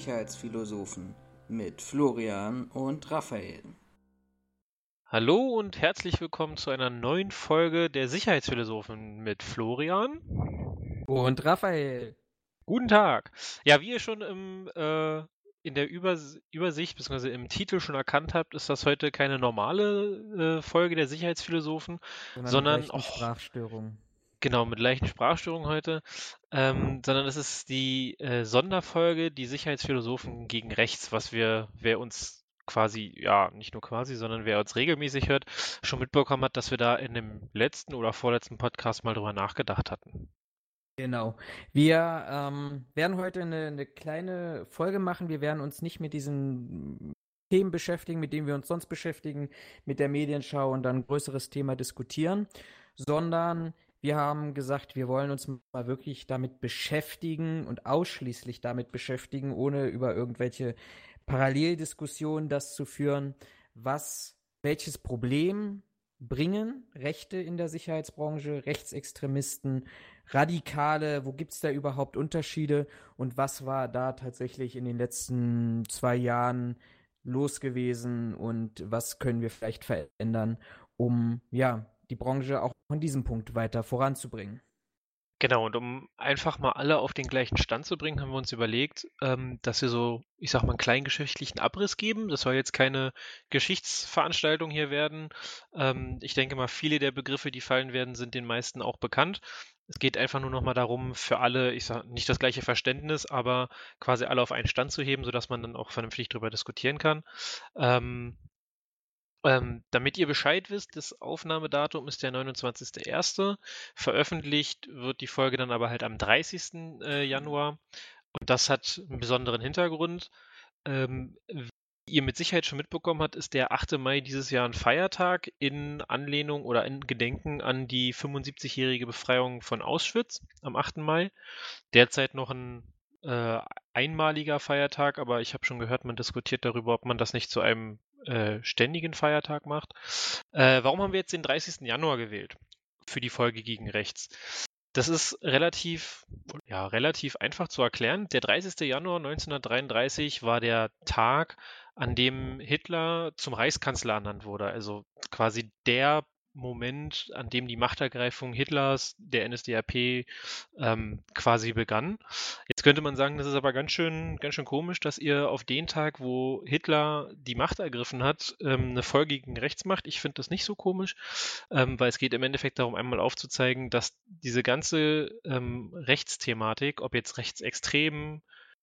Sicherheitsphilosophen mit Florian und Raphael. Hallo und herzlich willkommen zu einer neuen Folge der Sicherheitsphilosophen mit Florian und Raphael. Guten Tag. Ja, wie ihr schon im, äh, in der Übers Übersicht bzw. im Titel schon erkannt habt, ist das heute keine normale äh, Folge der Sicherheitsphilosophen, sondern, sondern auch Sprachstörungen. Genau, mit leichten Sprachstörungen heute, ähm, sondern es ist die äh, Sonderfolge, die Sicherheitsphilosophen gegen rechts, was wir, wer uns quasi, ja, nicht nur quasi, sondern wer uns regelmäßig hört, schon mitbekommen hat, dass wir da in dem letzten oder vorletzten Podcast mal drüber nachgedacht hatten. Genau. Wir ähm, werden heute eine, eine kleine Folge machen. Wir werden uns nicht mit diesen Themen beschäftigen, mit denen wir uns sonst beschäftigen, mit der Medienschau und dann ein größeres Thema diskutieren, sondern wir haben gesagt, wir wollen uns mal wirklich damit beschäftigen und ausschließlich damit beschäftigen, ohne über irgendwelche Paralleldiskussionen das zu führen, was, welches Problem bringen Rechte in der Sicherheitsbranche, Rechtsextremisten, Radikale, wo gibt es da überhaupt Unterschiede? Und was war da tatsächlich in den letzten zwei Jahren los gewesen? Und was können wir vielleicht verändern, um ja die Branche auch an diesem Punkt weiter voranzubringen. Genau, und um einfach mal alle auf den gleichen Stand zu bringen, haben wir uns überlegt, ähm, dass wir so, ich sag mal, einen kleinen geschichtlichen Abriss geben. Das soll jetzt keine Geschichtsveranstaltung hier werden. Ähm, ich denke mal, viele der Begriffe, die fallen werden, sind den meisten auch bekannt. Es geht einfach nur noch mal darum, für alle, ich sag nicht das gleiche Verständnis, aber quasi alle auf einen Stand zu heben, sodass man dann auch vernünftig darüber diskutieren kann. Ähm, ähm, damit ihr Bescheid wisst, das Aufnahmedatum ist der 29.01. Veröffentlicht wird die Folge dann aber halt am 30. Äh, Januar. Und das hat einen besonderen Hintergrund. Ähm, wie ihr mit Sicherheit schon mitbekommen habt, ist der 8. Mai dieses Jahr ein Feiertag in Anlehnung oder in Gedenken an die 75-jährige Befreiung von Auschwitz am 8. Mai. Derzeit noch ein äh, einmaliger Feiertag, aber ich habe schon gehört, man diskutiert darüber, ob man das nicht zu einem äh, ständigen Feiertag macht. Äh, warum haben wir jetzt den 30. Januar gewählt für die Folge gegen rechts? Das ist relativ, ja, relativ einfach zu erklären. Der 30. Januar 1933 war der Tag, an dem Hitler zum Reichskanzler ernannt wurde. Also quasi der Moment, an dem die Machtergreifung Hitlers, der NSDAP, ähm, quasi begann. Jetzt könnte man sagen, das ist aber ganz schön, ganz schön komisch, dass ihr auf den Tag, wo Hitler die Macht ergriffen hat, ähm, eine Folge gegen rechts macht. Ich finde das nicht so komisch, ähm, weil es geht im Endeffekt darum, einmal aufzuzeigen, dass diese ganze ähm, Rechtsthematik, ob jetzt rechtsextrem,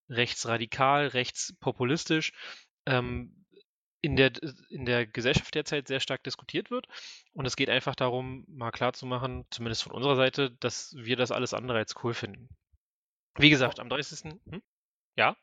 rechtsradikal, rechtspopulistisch, ähm, in der, in der Gesellschaft derzeit sehr stark diskutiert wird. Und es geht einfach darum, mal klarzumachen, zumindest von unserer Seite, dass wir das alles andere als cool finden. Wie gesagt, am 30. Hm? Ja?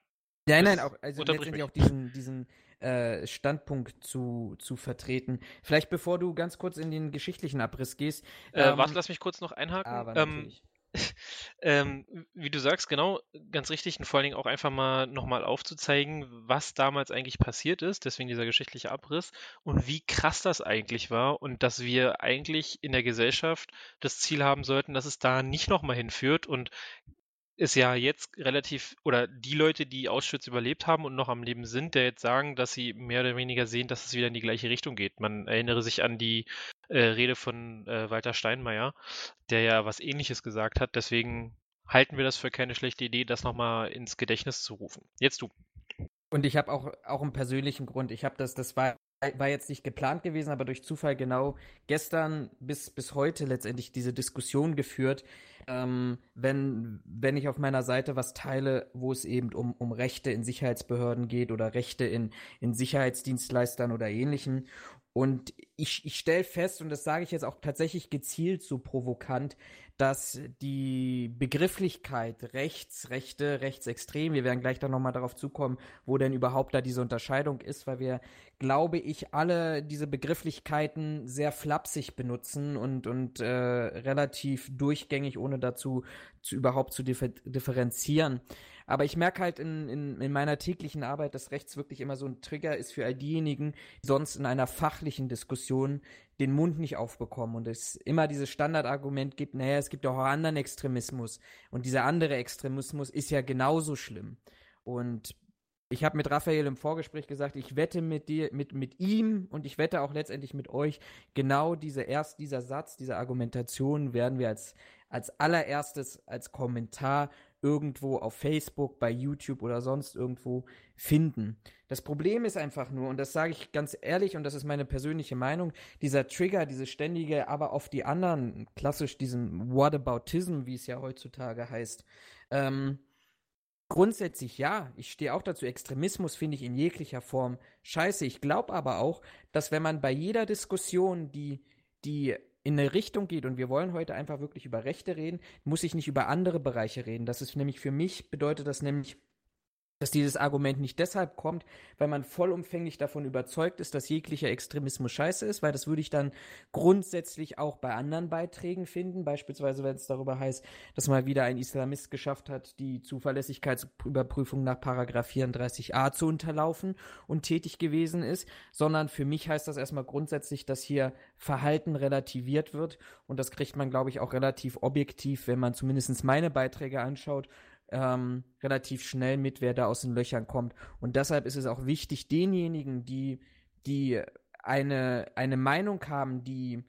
Nein, nein, auch, also letztendlich auch diesen, diesen äh, Standpunkt zu, zu vertreten. Vielleicht bevor du ganz kurz in den geschichtlichen Abriss gehst. Äh, ähm, warte, lass mich kurz noch einhaken. Aber ähm, natürlich. Ähm, ähm, wie du sagst, genau, ganz richtig. Und vor allen Dingen auch einfach mal nochmal aufzuzeigen, was damals eigentlich passiert ist, deswegen dieser geschichtliche Abriss. Und wie krass das eigentlich war. Und dass wir eigentlich in der Gesellschaft das Ziel haben sollten, dass es da nicht nochmal hinführt. Und ist ja jetzt relativ, oder die Leute, die Auschwitz überlebt haben und noch am Leben sind, der jetzt sagen, dass sie mehr oder weniger sehen, dass es wieder in die gleiche Richtung geht. Man erinnere sich an die äh, Rede von äh, Walter Steinmeier, der ja was ähnliches gesagt hat. Deswegen halten wir das für keine schlechte Idee, das nochmal ins Gedächtnis zu rufen. Jetzt du. Und ich habe auch, auch einen persönlichen Grund. Ich habe das, das war war jetzt nicht geplant gewesen, aber durch Zufall genau gestern bis, bis heute letztendlich diese Diskussion geführt, ähm, wenn, wenn ich auf meiner Seite was teile, wo es eben um, um Rechte in Sicherheitsbehörden geht oder Rechte in, in Sicherheitsdienstleistern oder ähnlichem. Und ich, ich stelle fest, und das sage ich jetzt auch tatsächlich gezielt so provokant, dass die Begrifflichkeit rechts, rechte, rechtsextrem, wir werden gleich dann nochmal darauf zukommen, wo denn überhaupt da diese Unterscheidung ist, weil wir, glaube ich, alle diese Begrifflichkeiten sehr flapsig benutzen und, und äh, relativ durchgängig, ohne dazu zu, überhaupt zu differ differenzieren. Aber ich merke halt in, in, in meiner täglichen Arbeit, dass rechts wirklich immer so ein Trigger ist für all diejenigen, die sonst in einer fachlichen Diskussion den Mund nicht aufbekommen und es immer dieses Standardargument gibt, naja, es gibt auch anderen Extremismus und dieser andere Extremismus ist ja genauso schlimm. Und Ich habe mit Raphael im Vorgespräch gesagt, ich wette mit dir, mit, mit ihm und ich wette auch letztendlich mit euch, genau diese erst, dieser Satz, diese Argumentation werden wir als, als allererstes als Kommentar irgendwo auf Facebook, bei YouTube oder sonst irgendwo finden. Das Problem ist einfach nur, und das sage ich ganz ehrlich, und das ist meine persönliche Meinung, dieser Trigger, diese ständige, aber auf die anderen, klassisch diesem Whataboutism, wie es ja heutzutage heißt, ähm, Grundsätzlich ja, ich stehe auch dazu. Extremismus finde ich in jeglicher Form scheiße. Ich glaube aber auch, dass wenn man bei jeder Diskussion, die, die in eine Richtung geht, und wir wollen heute einfach wirklich über Rechte reden, muss ich nicht über andere Bereiche reden. Das ist nämlich für mich, bedeutet das nämlich, dass dieses Argument nicht deshalb kommt, weil man vollumfänglich davon überzeugt ist, dass jeglicher Extremismus scheiße ist, weil das würde ich dann grundsätzlich auch bei anderen Beiträgen finden, beispielsweise wenn es darüber heißt, dass mal wieder ein Islamist geschafft hat, die Zuverlässigkeitsüberprüfung nach Paragraph 34a zu unterlaufen und tätig gewesen ist, sondern für mich heißt das erstmal grundsätzlich, dass hier Verhalten relativiert wird. Und das kriegt man, glaube ich, auch relativ objektiv, wenn man zumindest meine Beiträge anschaut ähm, relativ schnell mit, wer da aus den Löchern kommt. Und deshalb ist es auch wichtig, denjenigen, die, die eine, eine Meinung haben, die,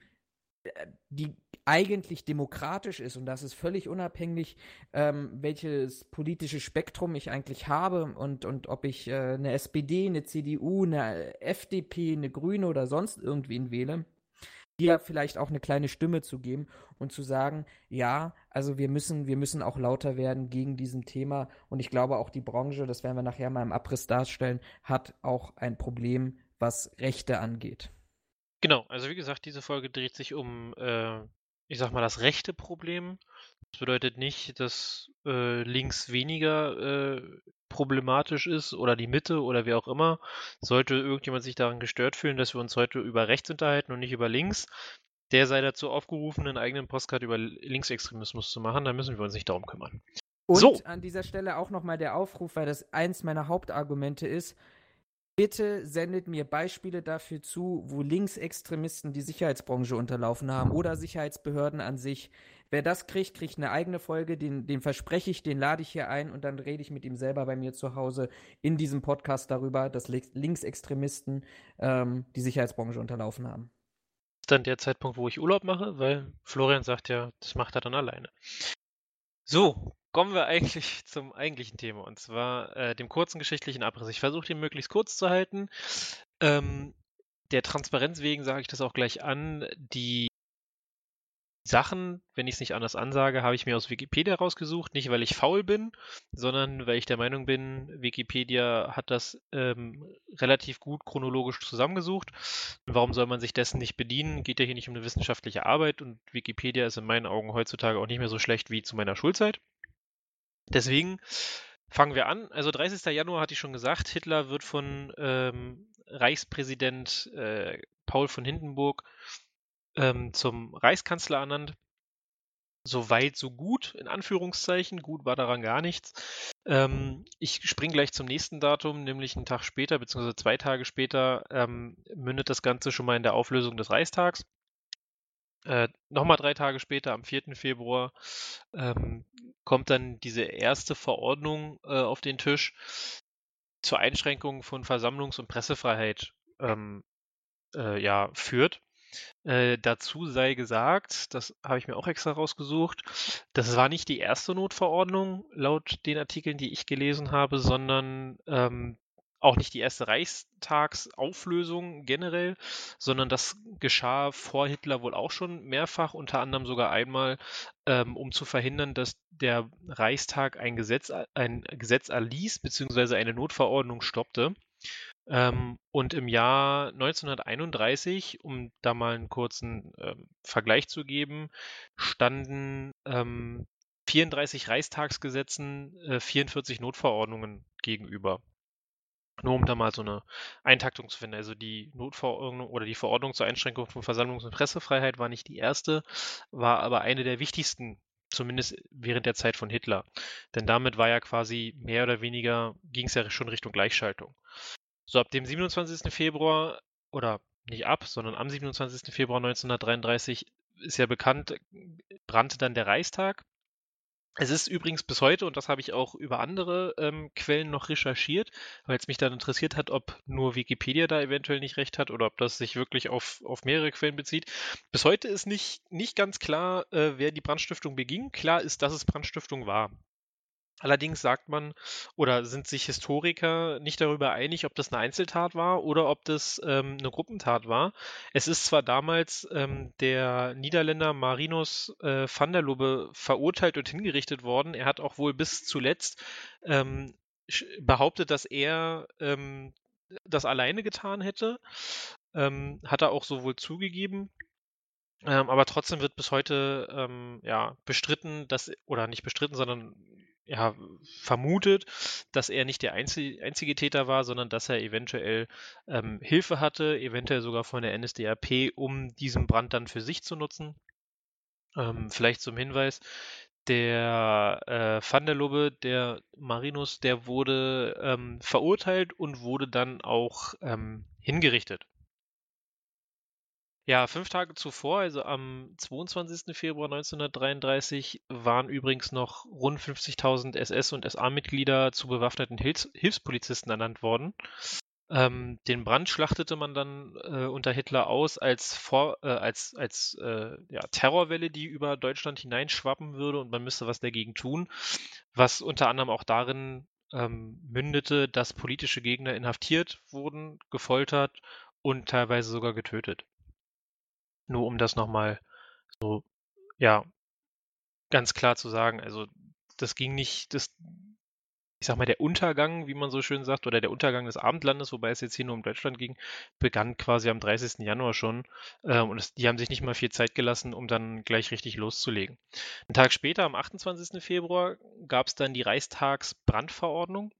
die eigentlich demokratisch ist, und das ist völlig unabhängig, ähm, welches politische Spektrum ich eigentlich habe und, und ob ich äh, eine SPD, eine CDU, eine FDP, eine Grüne oder sonst irgendwen wähle dir vielleicht auch eine kleine Stimme zu geben und zu sagen, ja, also wir müssen, wir müssen auch lauter werden gegen diesem Thema. Und ich glaube auch die Branche, das werden wir nachher mal im Abriss darstellen, hat auch ein Problem, was Rechte angeht. Genau, also wie gesagt, diese Folge dreht sich um, äh, ich sag mal, das rechte Problem. Das bedeutet nicht, dass äh, links weniger äh, problematisch ist oder die Mitte oder wer auch immer, sollte irgendjemand sich daran gestört fühlen, dass wir uns heute über rechts unterhalten und nicht über links, der sei dazu aufgerufen, einen eigenen Postcard über Linksextremismus zu machen, dann müssen wir uns nicht darum kümmern. Und so. an dieser Stelle auch nochmal der Aufruf, weil das eins meiner Hauptargumente ist, Bitte sendet mir Beispiele dafür zu, wo Linksextremisten die Sicherheitsbranche unterlaufen haben oder Sicherheitsbehörden an sich. Wer das kriegt, kriegt eine eigene Folge, den, den verspreche ich, den lade ich hier ein und dann rede ich mit ihm selber bei mir zu Hause in diesem Podcast darüber, dass Linksextremisten ähm, die Sicherheitsbranche unterlaufen haben. Das ist dann der Zeitpunkt, wo ich Urlaub mache, weil Florian sagt ja, das macht er dann alleine. So, kommen wir eigentlich zum eigentlichen Thema und zwar äh, dem kurzen geschichtlichen Abriss. Ich versuche den möglichst kurz zu halten. Ähm, der Transparenz wegen sage ich das auch gleich an. Die Sachen, wenn ich es nicht anders ansage, habe ich mir aus Wikipedia rausgesucht. Nicht, weil ich faul bin, sondern weil ich der Meinung bin, Wikipedia hat das ähm, relativ gut chronologisch zusammengesucht. Warum soll man sich dessen nicht bedienen? Geht ja hier nicht um eine wissenschaftliche Arbeit und Wikipedia ist in meinen Augen heutzutage auch nicht mehr so schlecht wie zu meiner Schulzeit. Deswegen fangen wir an. Also 30. Januar hatte ich schon gesagt, Hitler wird von ähm, Reichspräsident äh, Paul von Hindenburg ähm, zum Reichskanzler ernannt. So weit, so gut, in Anführungszeichen. Gut war daran gar nichts. Ähm, ich springe gleich zum nächsten Datum, nämlich einen Tag später, beziehungsweise zwei Tage später, ähm, mündet das Ganze schon mal in der Auflösung des Reichstags. Äh, Nochmal drei Tage später, am 4. Februar, ähm, kommt dann diese erste Verordnung äh, auf den Tisch zur Einschränkung von Versammlungs- und Pressefreiheit ähm, äh, ja, führt. Äh, dazu sei gesagt, das habe ich mir auch extra rausgesucht, das war nicht die erste Notverordnung laut den Artikeln, die ich gelesen habe, sondern ähm, auch nicht die erste Reichstagsauflösung generell, sondern das geschah vor Hitler wohl auch schon mehrfach, unter anderem sogar einmal, ähm, um zu verhindern, dass der Reichstag ein Gesetz, ein Gesetz erließ, beziehungsweise eine Notverordnung stoppte. Ähm, und im Jahr 1931, um da mal einen kurzen ähm, Vergleich zu geben, standen ähm, 34 Reichstagsgesetzen äh, 44 Notverordnungen gegenüber. Nur um da mal so eine Eintaktung zu finden. Also die Notverordnung oder die Verordnung zur Einschränkung von Versammlungs- und Pressefreiheit war nicht die erste, war aber eine der wichtigsten, zumindest während der Zeit von Hitler. Denn damit war ja quasi mehr oder weniger, ging es ja schon Richtung Gleichschaltung. So ab dem 27. Februar, oder nicht ab, sondern am 27. Februar 1933 ist ja bekannt, brannte dann der Reichstag Es ist übrigens bis heute, und das habe ich auch über andere ähm, Quellen noch recherchiert, weil es mich dann interessiert hat, ob nur Wikipedia da eventuell nicht recht hat oder ob das sich wirklich auf, auf mehrere Quellen bezieht. Bis heute ist nicht, nicht ganz klar, äh, wer die Brandstiftung beging. Klar ist, dass es Brandstiftung war. Allerdings sagt man oder sind sich Historiker nicht darüber einig, ob das eine Einzeltat war oder ob das ähm, eine Gruppentat war. Es ist zwar damals ähm, der Niederländer Marinus äh, van der Lubbe verurteilt und hingerichtet worden. Er hat auch wohl bis zuletzt ähm, behauptet, dass er ähm, das alleine getan hätte. Ähm, hat er auch so wohl zugegeben. Ähm, aber trotzdem wird bis heute ja bestritten, dass oder nicht bestritten, sondern ja, vermutet, dass er nicht der einzige, einzige Täter war, sondern dass er eventuell ähm, Hilfe hatte, eventuell sogar von der NSDAP, um diesen Brand dann für sich zu nutzen. Ähm, vielleicht zum Hinweis, der äh, Van der Lubbe, der Marinus, der wurde ähm, verurteilt und wurde dann auch ähm, hingerichtet. Ja, fünf Tage zuvor, also am 22. Februar 1933, waren übrigens noch rund 50.000 SS- und SA-Mitglieder zu bewaffneten Hilfs Hilfspolizisten ernannt worden. Ähm, den Brand schlachtete man dann äh, unter Hitler aus als, Vor äh, als, als äh, ja, Terrorwelle, die über Deutschland hineinschwappen würde und man müsste was dagegen tun, was unter anderem auch darin ähm, mündete, dass politische Gegner inhaftiert wurden, gefoltert und teilweise sogar getötet. Nur um das nochmal so, ja, ganz klar zu sagen. Also das ging nicht, das, ich sag mal, der Untergang, wie man so schön sagt, oder der Untergang des Abendlandes, wobei es jetzt hier nur um Deutschland ging, begann quasi am 30. Januar schon. Ähm, und es, die haben sich nicht mal viel Zeit gelassen, um dann gleich richtig loszulegen. Einen Tag später, am 28. Februar, gab es dann die Reichstagsbrandverordnung.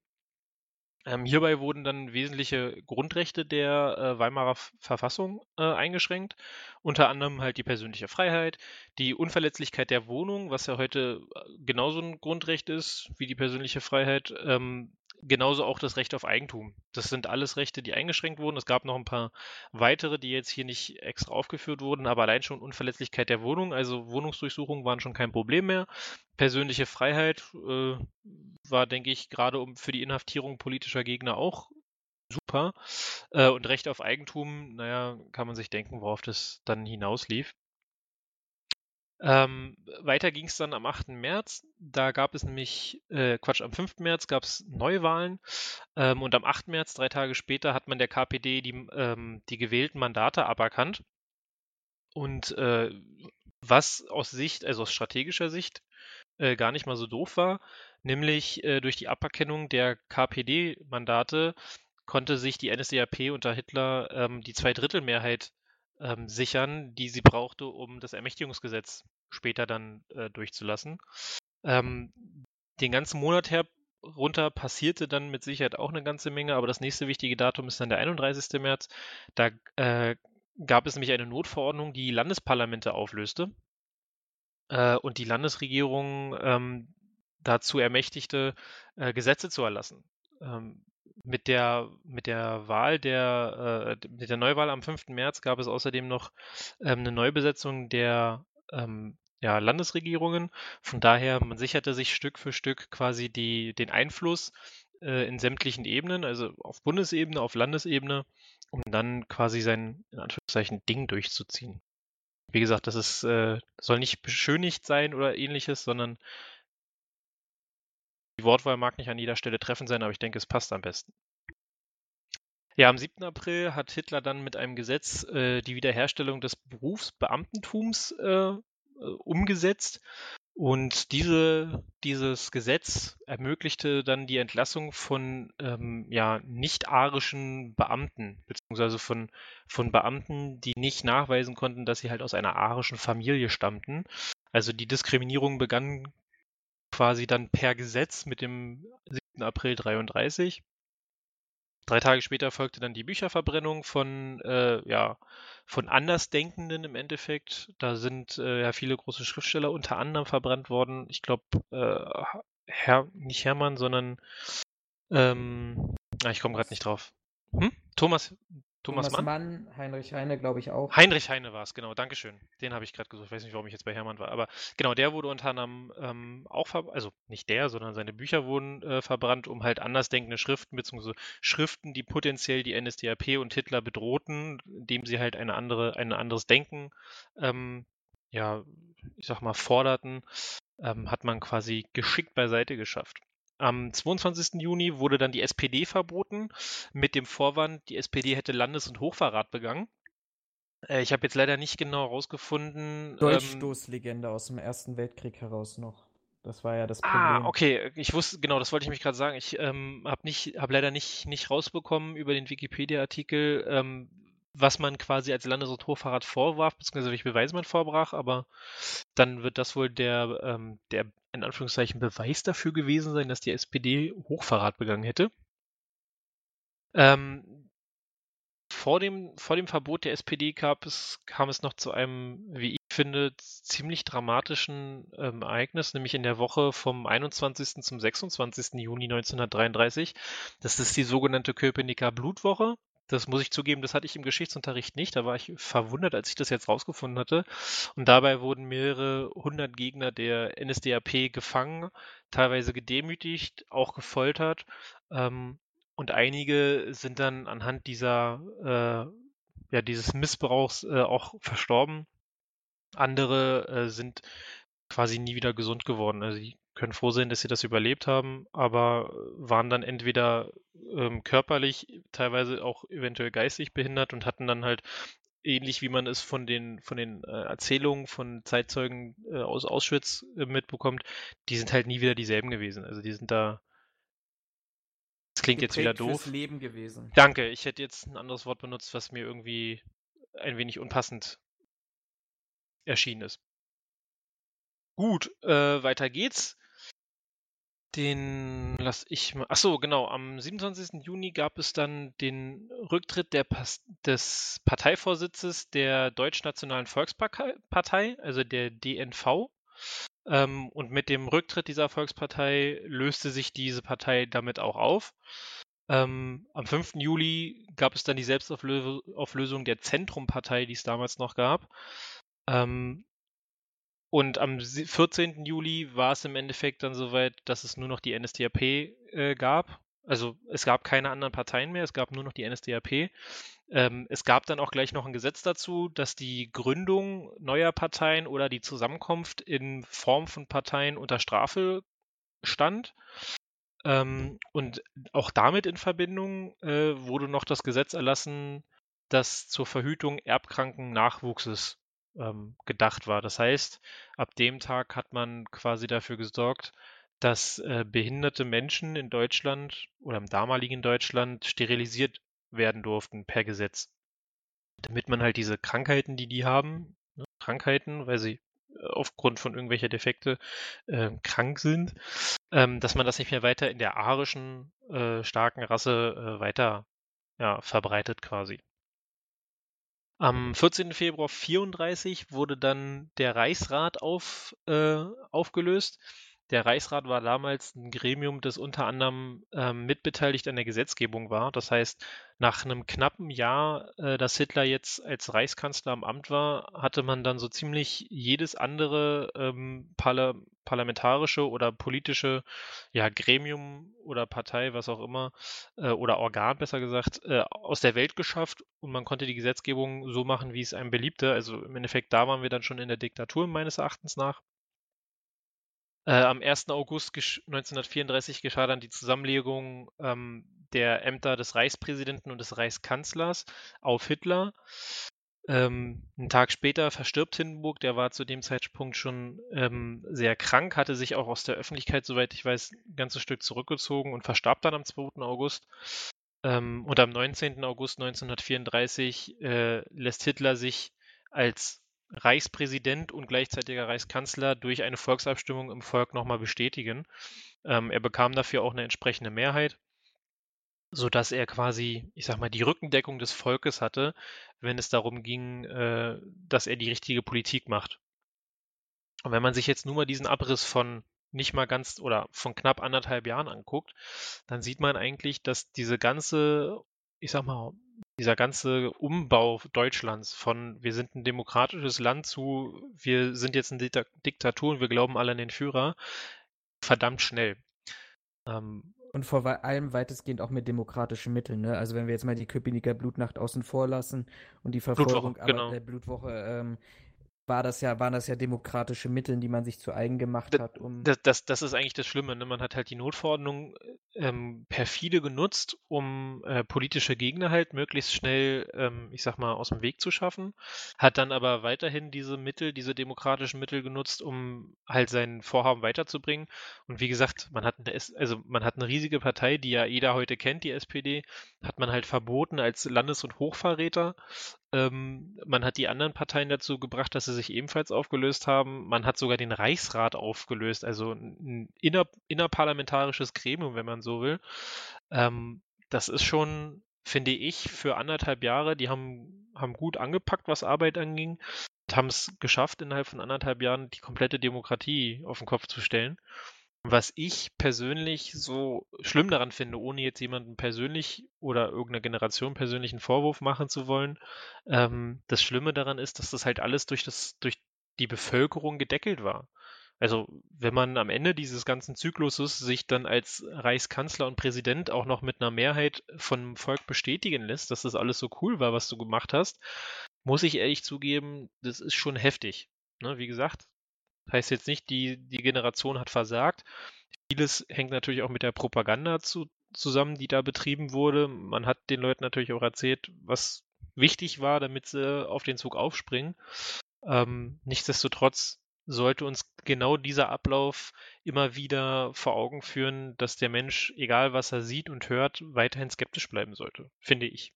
Ähm, hierbei wurden dann wesentliche Grundrechte der äh, Weimarer Verfassung äh, eingeschränkt, unter anderem halt die persönliche Freiheit, die Unverletzlichkeit der Wohnung, was ja heute äh, genauso ein Grundrecht ist wie die persönliche Freiheit, ähm, genauso auch das Recht auf Eigentum. Das sind alles Rechte, die eingeschränkt wurden. Es gab noch ein paar weitere, die jetzt hier nicht extra aufgeführt wurden, aber allein schon Unverletzlichkeit der Wohnung, also Wohnungsdurchsuchungen waren schon kein Problem mehr. Persönliche Freiheit äh, war, denke ich, gerade um für die Inhaftierung politischer Gegner auch super. Äh, und Recht auf Eigentum, naja, kann man sich denken, worauf das dann hinauslief. Ähm, weiter ging es dann am 8. März. Da gab es nämlich, äh, Quatsch, am 5. März gab es Neuwahlen. Ähm, und am 8. März, drei Tage später, hat man der KPD die, ähm, die gewählten Mandate aberkannt. Und äh, was aus Sicht, also aus strategischer Sicht, äh, gar nicht mal so doof war, nämlich äh, durch die Aberkennung der KPD-Mandate konnte sich die NSDAP unter Hitler ähm, die Zweidrittelmehrheit ähm, sichern, die sie brauchte, um das Ermächtigungsgesetz später dann äh, durchzulassen. Ähm, den ganzen Monat herunter passierte dann mit Sicherheit auch eine ganze Menge, aber das nächste wichtige Datum ist dann der 31. März. Da äh, gab es nämlich eine Notverordnung, die Landesparlamente auflöste äh, und die Landesregierung ähm, dazu ermächtigte, äh, Gesetze zu erlassen. Ähm, mit der, mit der Wahl der, äh, mit der Neuwahl am 5. März gab es außerdem noch ähm, eine Neubesetzung der ähm, ja, Landesregierungen. Von daher, man sicherte sich Stück für Stück quasi die, den Einfluss äh, in sämtlichen Ebenen, also auf Bundesebene, auf Landesebene, um dann quasi sein, in Anführungszeichen, Ding durchzuziehen. Wie gesagt, das ist, äh, soll nicht beschönigt sein oder ähnliches, sondern die Wortwahl mag nicht an jeder Stelle treffend sein, aber ich denke, es passt am besten. Ja, am 7. April hat Hitler dann mit einem Gesetz äh, die Wiederherstellung des Berufsbeamtentums äh, äh, umgesetzt. Und diese, dieses Gesetz ermöglichte dann die Entlassung von ähm, ja, nicht-arischen Beamten, beziehungsweise von, von Beamten, die nicht nachweisen konnten, dass sie halt aus einer arischen Familie stammten. Also die Diskriminierung begann quasi dann per Gesetz mit dem 7. April 33. Drei Tage später folgte dann die Bücherverbrennung von, äh, ja, von Andersdenkenden im Endeffekt. Da sind äh, ja viele große Schriftsteller unter anderem verbrannt worden. Ich glaube, äh, Herr, nicht Hermann, sondern ähm, ah, ich komme gerade nicht drauf. Hm? Thomas, Thomas, Thomas Mann? Mann, Heinrich Heine, glaube ich auch. Heinrich Heine war es, genau, Dankeschön. Den habe ich gerade gesucht. Ich weiß nicht, warum ich jetzt bei Hermann war. Aber genau, der wurde unter anderem ähm, auch verbrannt, also nicht der, sondern seine Bücher wurden äh, verbrannt, um halt andersdenkende Schriften, beziehungsweise Schriften, die potenziell die NSDAP und Hitler bedrohten, indem sie halt eine andere, ein anderes Denken, ähm, ja, ich sag mal, forderten, ähm, hat man quasi geschickt beiseite geschafft. Am 22. Juni wurde dann die SPD verboten, mit dem Vorwand, die SPD hätte Landes- und Hochverrat begangen. Äh, ich habe jetzt leider nicht genau herausgefunden. Ähm, Dolchstoßlegende aus dem Ersten Weltkrieg heraus noch. Das war ja das Problem. ah, okay, ich wusste, genau, das wollte ich mich gerade sagen. Ich ähm, habe nicht, habe leider nicht, nicht rausbekommen über den Wikipedia-Artikel, ähm, was man quasi als Landes- und Hochverrat vorwarf, beziehungsweise welche Beweise man vorbrach, aber dann wird das wohl der, ähm, der in Anführungszeichen Beweis dafür gewesen sein, dass die SPD Hochverrat begangen hätte. Ähm, vor, dem, vor dem Verbot der SPD gab es, kam es noch zu einem, wie ich finde, ziemlich dramatischen ähm, Ereignis, nämlich in der Woche vom 21. zum 26. Juni 1933. Das ist die sogenannte Köpenicker Blutwoche. Das muss ich zugeben, das hatte ich im Geschichtsunterricht nicht. Da war ich verwundert, als ich das jetzt rausgefunden hatte. Und dabei wurden mehrere hundert Gegner der NSDAP gefangen, teilweise gedemütigt, auch gefoltert. Ähm, und einige sind dann anhand dieser, äh, ja, dieses Missbrauchs äh, auch verstorben. Andere äh, sind quasi nie wieder gesund geworden. Also die können froh sein, dass sie das überlebt haben, aber waren dann entweder ähm, körperlich, teilweise auch eventuell geistig behindert und hatten dann halt ähnlich wie man es von den von den äh, Erzählungen von Zeitzeugen äh, aus Auschwitz äh, mitbekommt, die sind halt nie wieder dieselben gewesen. Also die sind da das klingt jetzt wieder doof. Fürs Leben gewesen. Danke, ich hätte jetzt ein anderes Wort benutzt, was mir irgendwie ein wenig unpassend erschienen ist. Gut, äh, weiter geht's. Den lass ich mal. Ach so, genau. Am 27. Juni gab es dann den Rücktritt der des Parteivorsitzes der Deutschnationalen Volkspartei, also der DNV. Ähm, und mit dem Rücktritt dieser Volkspartei löste sich diese Partei damit auch auf. Ähm, am 5. Juli gab es dann die Selbstauflösung der Zentrumpartei, die es damals noch gab. Ähm, und am 14. Juli war es im Endeffekt dann soweit, dass es nur noch die NSDAP äh, gab. Also es gab keine anderen Parteien mehr, es gab nur noch die NSDAP. Ähm, es gab dann auch gleich noch ein Gesetz dazu, dass die Gründung neuer Parteien oder die Zusammenkunft in Form von Parteien unter Strafe stand. Ähm, und auch damit in Verbindung äh, wurde noch das Gesetz erlassen, das zur Verhütung erbkranken Nachwuchses ähm, gedacht war. Das heißt, ab dem Tag hat man quasi dafür gesorgt, dass äh, behinderte Menschen in Deutschland oder im damaligen Deutschland sterilisiert werden durften per Gesetz. Damit man halt diese Krankheiten, die die haben, ne, Krankheiten, weil sie äh, aufgrund von irgendwelcher Defekte äh, krank sind, ähm, dass man das nicht mehr weiter in der arischen äh, starken Rasse äh, weiter ja, verbreitet quasi. Am 14. Februar 34 wurde dann der Reichsrat auf, äh, aufgelöst. Der Reichsrat war damals ein Gremium, das unter anderem ähm, mitbeteiligt an der Gesetzgebung war. Das heißt, nach einem knappen Jahr, äh, dass Hitler jetzt als Reichskanzler am Amt war, hatte man dann so ziemlich jedes andere ähm, Parla parlamentarische oder politische ja, Gremium oder Partei, was auch immer, äh, oder Organ besser gesagt, äh, aus der Welt geschafft und man konnte die Gesetzgebung so machen, wie es einem beliebte. Also im Endeffekt, da waren wir dann schon in der Diktatur meines Erachtens nach. Äh, am 1. August 1934 geschah dann die Zusammenlegung ähm, der Ämter des Reichspräsidenten und des Reichskanzlers auf Hitler. Ähm, einen Tag später verstirbt Hindenburg, der war zu dem Zeitpunkt schon ähm, sehr krank, hatte sich auch aus der Öffentlichkeit, soweit ich weiß, ein ganzes Stück zurückgezogen und verstarb dann am 2. August. Ähm, und am 19. August 1934 äh, lässt Hitler sich als Reichspräsident und gleichzeitiger Reichskanzler durch eine Volksabstimmung im Volk nochmal bestätigen. Ähm, er bekam dafür auch eine entsprechende Mehrheit, sodass er quasi, ich sag mal, die Rückendeckung des Volkes hatte, wenn es darum ging, äh, dass er die richtige Politik macht. Und wenn man sich jetzt nur mal diesen Abriss von nicht mal ganz oder von knapp anderthalb Jahren anguckt, dann sieht man eigentlich, dass diese ganze, ich sag mal, dieser ganze Umbau Deutschlands von wir sind ein demokratisches Land zu wir sind jetzt eine Diktatur und wir glauben alle an den Führer, verdammt schnell. Ähm, und vor allem weitestgehend auch mit demokratischen Mitteln. Ne? Also wenn wir jetzt mal die Köpenicker Blutnacht außen vor lassen und die Verfolgung Blutwoche, genau. der Blutwoche ähm, war das ja, waren das ja demokratische Mittel, die man sich zu eigen gemacht hat, um. Das, das, das ist eigentlich das Schlimme, ne? Man hat halt die Notverordnung ähm, perfide genutzt, um äh, politische Gegner halt möglichst schnell, ähm, ich sag mal, aus dem Weg zu schaffen, hat dann aber weiterhin diese Mittel, diese demokratischen Mittel genutzt, um halt sein Vorhaben weiterzubringen. Und wie gesagt, man hat eine, also man hat eine riesige Partei, die ja jeder heute kennt, die SPD, hat man halt verboten als Landes- und Hochverräter. Ähm, man hat die anderen Parteien dazu gebracht, dass sie sich ebenfalls aufgelöst haben. Man hat sogar den Reichsrat aufgelöst, also ein inner, innerparlamentarisches Gremium, wenn man so will. Ähm, das ist schon, finde ich, für anderthalb Jahre, die haben, haben gut angepackt, was Arbeit anging, haben es geschafft, innerhalb von anderthalb Jahren die komplette Demokratie auf den Kopf zu stellen. Was ich persönlich so schlimm daran finde, ohne jetzt jemanden persönlich oder irgendeiner Generation persönlichen Vorwurf machen zu wollen, ähm, das Schlimme daran ist, dass das halt alles durch das, durch die Bevölkerung gedeckelt war. Also, wenn man am Ende dieses ganzen Zykluses sich dann als Reichskanzler und Präsident auch noch mit einer Mehrheit vom Volk bestätigen lässt, dass das alles so cool war, was du gemacht hast, muss ich ehrlich zugeben, das ist schon heftig. Ne, wie gesagt, Heißt jetzt nicht, die, die Generation hat versagt. Vieles hängt natürlich auch mit der Propaganda zu, zusammen, die da betrieben wurde. Man hat den Leuten natürlich auch erzählt, was wichtig war, damit sie auf den Zug aufspringen. Ähm, nichtsdestotrotz sollte uns genau dieser Ablauf immer wieder vor Augen führen, dass der Mensch, egal was er sieht und hört, weiterhin skeptisch bleiben sollte, finde ich.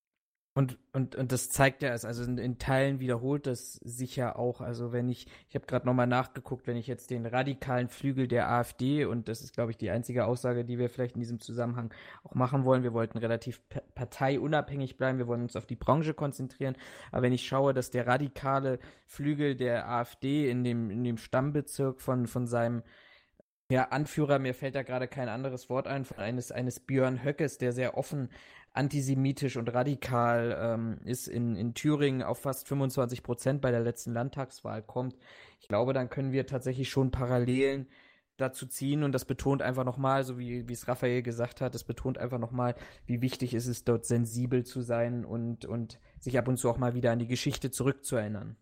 Und, und, und das zeigt ja, also in, in Teilen wiederholt das sich ja auch. Also wenn ich, ich habe gerade nochmal nachgeguckt, wenn ich jetzt den radikalen Flügel der AfD, und das ist, glaube ich, die einzige Aussage, die wir vielleicht in diesem Zusammenhang auch machen wollen, wir wollten relativ parteiunabhängig bleiben, wir wollen uns auf die Branche konzentrieren. Aber wenn ich schaue, dass der radikale Flügel der AfD in dem, in dem Stammbezirk von, von seinem ja, Anführer, mir fällt da gerade kein anderes Wort ein, von eines, eines Björn Höckes, der sehr offen antisemitisch und radikal ähm, ist, in, in Thüringen auf fast 25 Prozent bei der letzten Landtagswahl kommt. Ich glaube, dann können wir tatsächlich schon Parallelen dazu ziehen und das betont einfach nochmal, so wie, wie es Raphael gesagt hat, das betont einfach nochmal, wie wichtig ist es, dort sensibel zu sein und, und sich ab und zu auch mal wieder an die Geschichte zurückzuerinnern.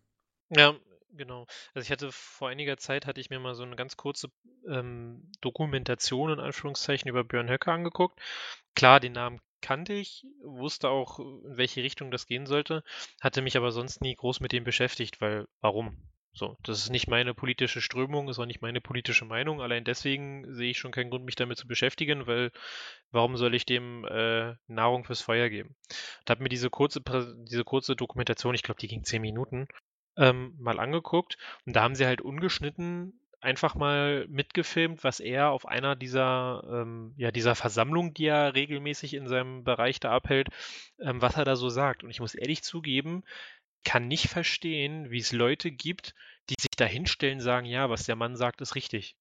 Ja, genau. Also ich hatte vor einiger Zeit hatte ich mir mal so eine ganz kurze ähm, Dokumentation in Anführungszeichen über Björn Höcke angeguckt. Klar, den Namen kannte ich, wusste auch, in welche Richtung das gehen sollte, hatte mich aber sonst nie groß mit dem beschäftigt, weil warum? So, das ist nicht meine politische Strömung, ist auch nicht meine politische Meinung. Allein deswegen sehe ich schon keinen Grund, mich damit zu beschäftigen, weil warum soll ich dem äh, Nahrung fürs Feuer geben? Und habe mir diese kurze, diese kurze Dokumentation, ich glaube, die ging zehn Minuten, ähm, mal angeguckt und da haben sie halt ungeschnitten einfach mal mitgefilmt, was er auf einer dieser, ähm, ja, dieser Versammlung, die er regelmäßig in seinem Bereich da abhält, ähm, was er da so sagt. Und ich muss ehrlich zugeben, kann nicht verstehen, wie es Leute gibt, die sich da hinstellen sagen, ja, was der Mann sagt, ist richtig.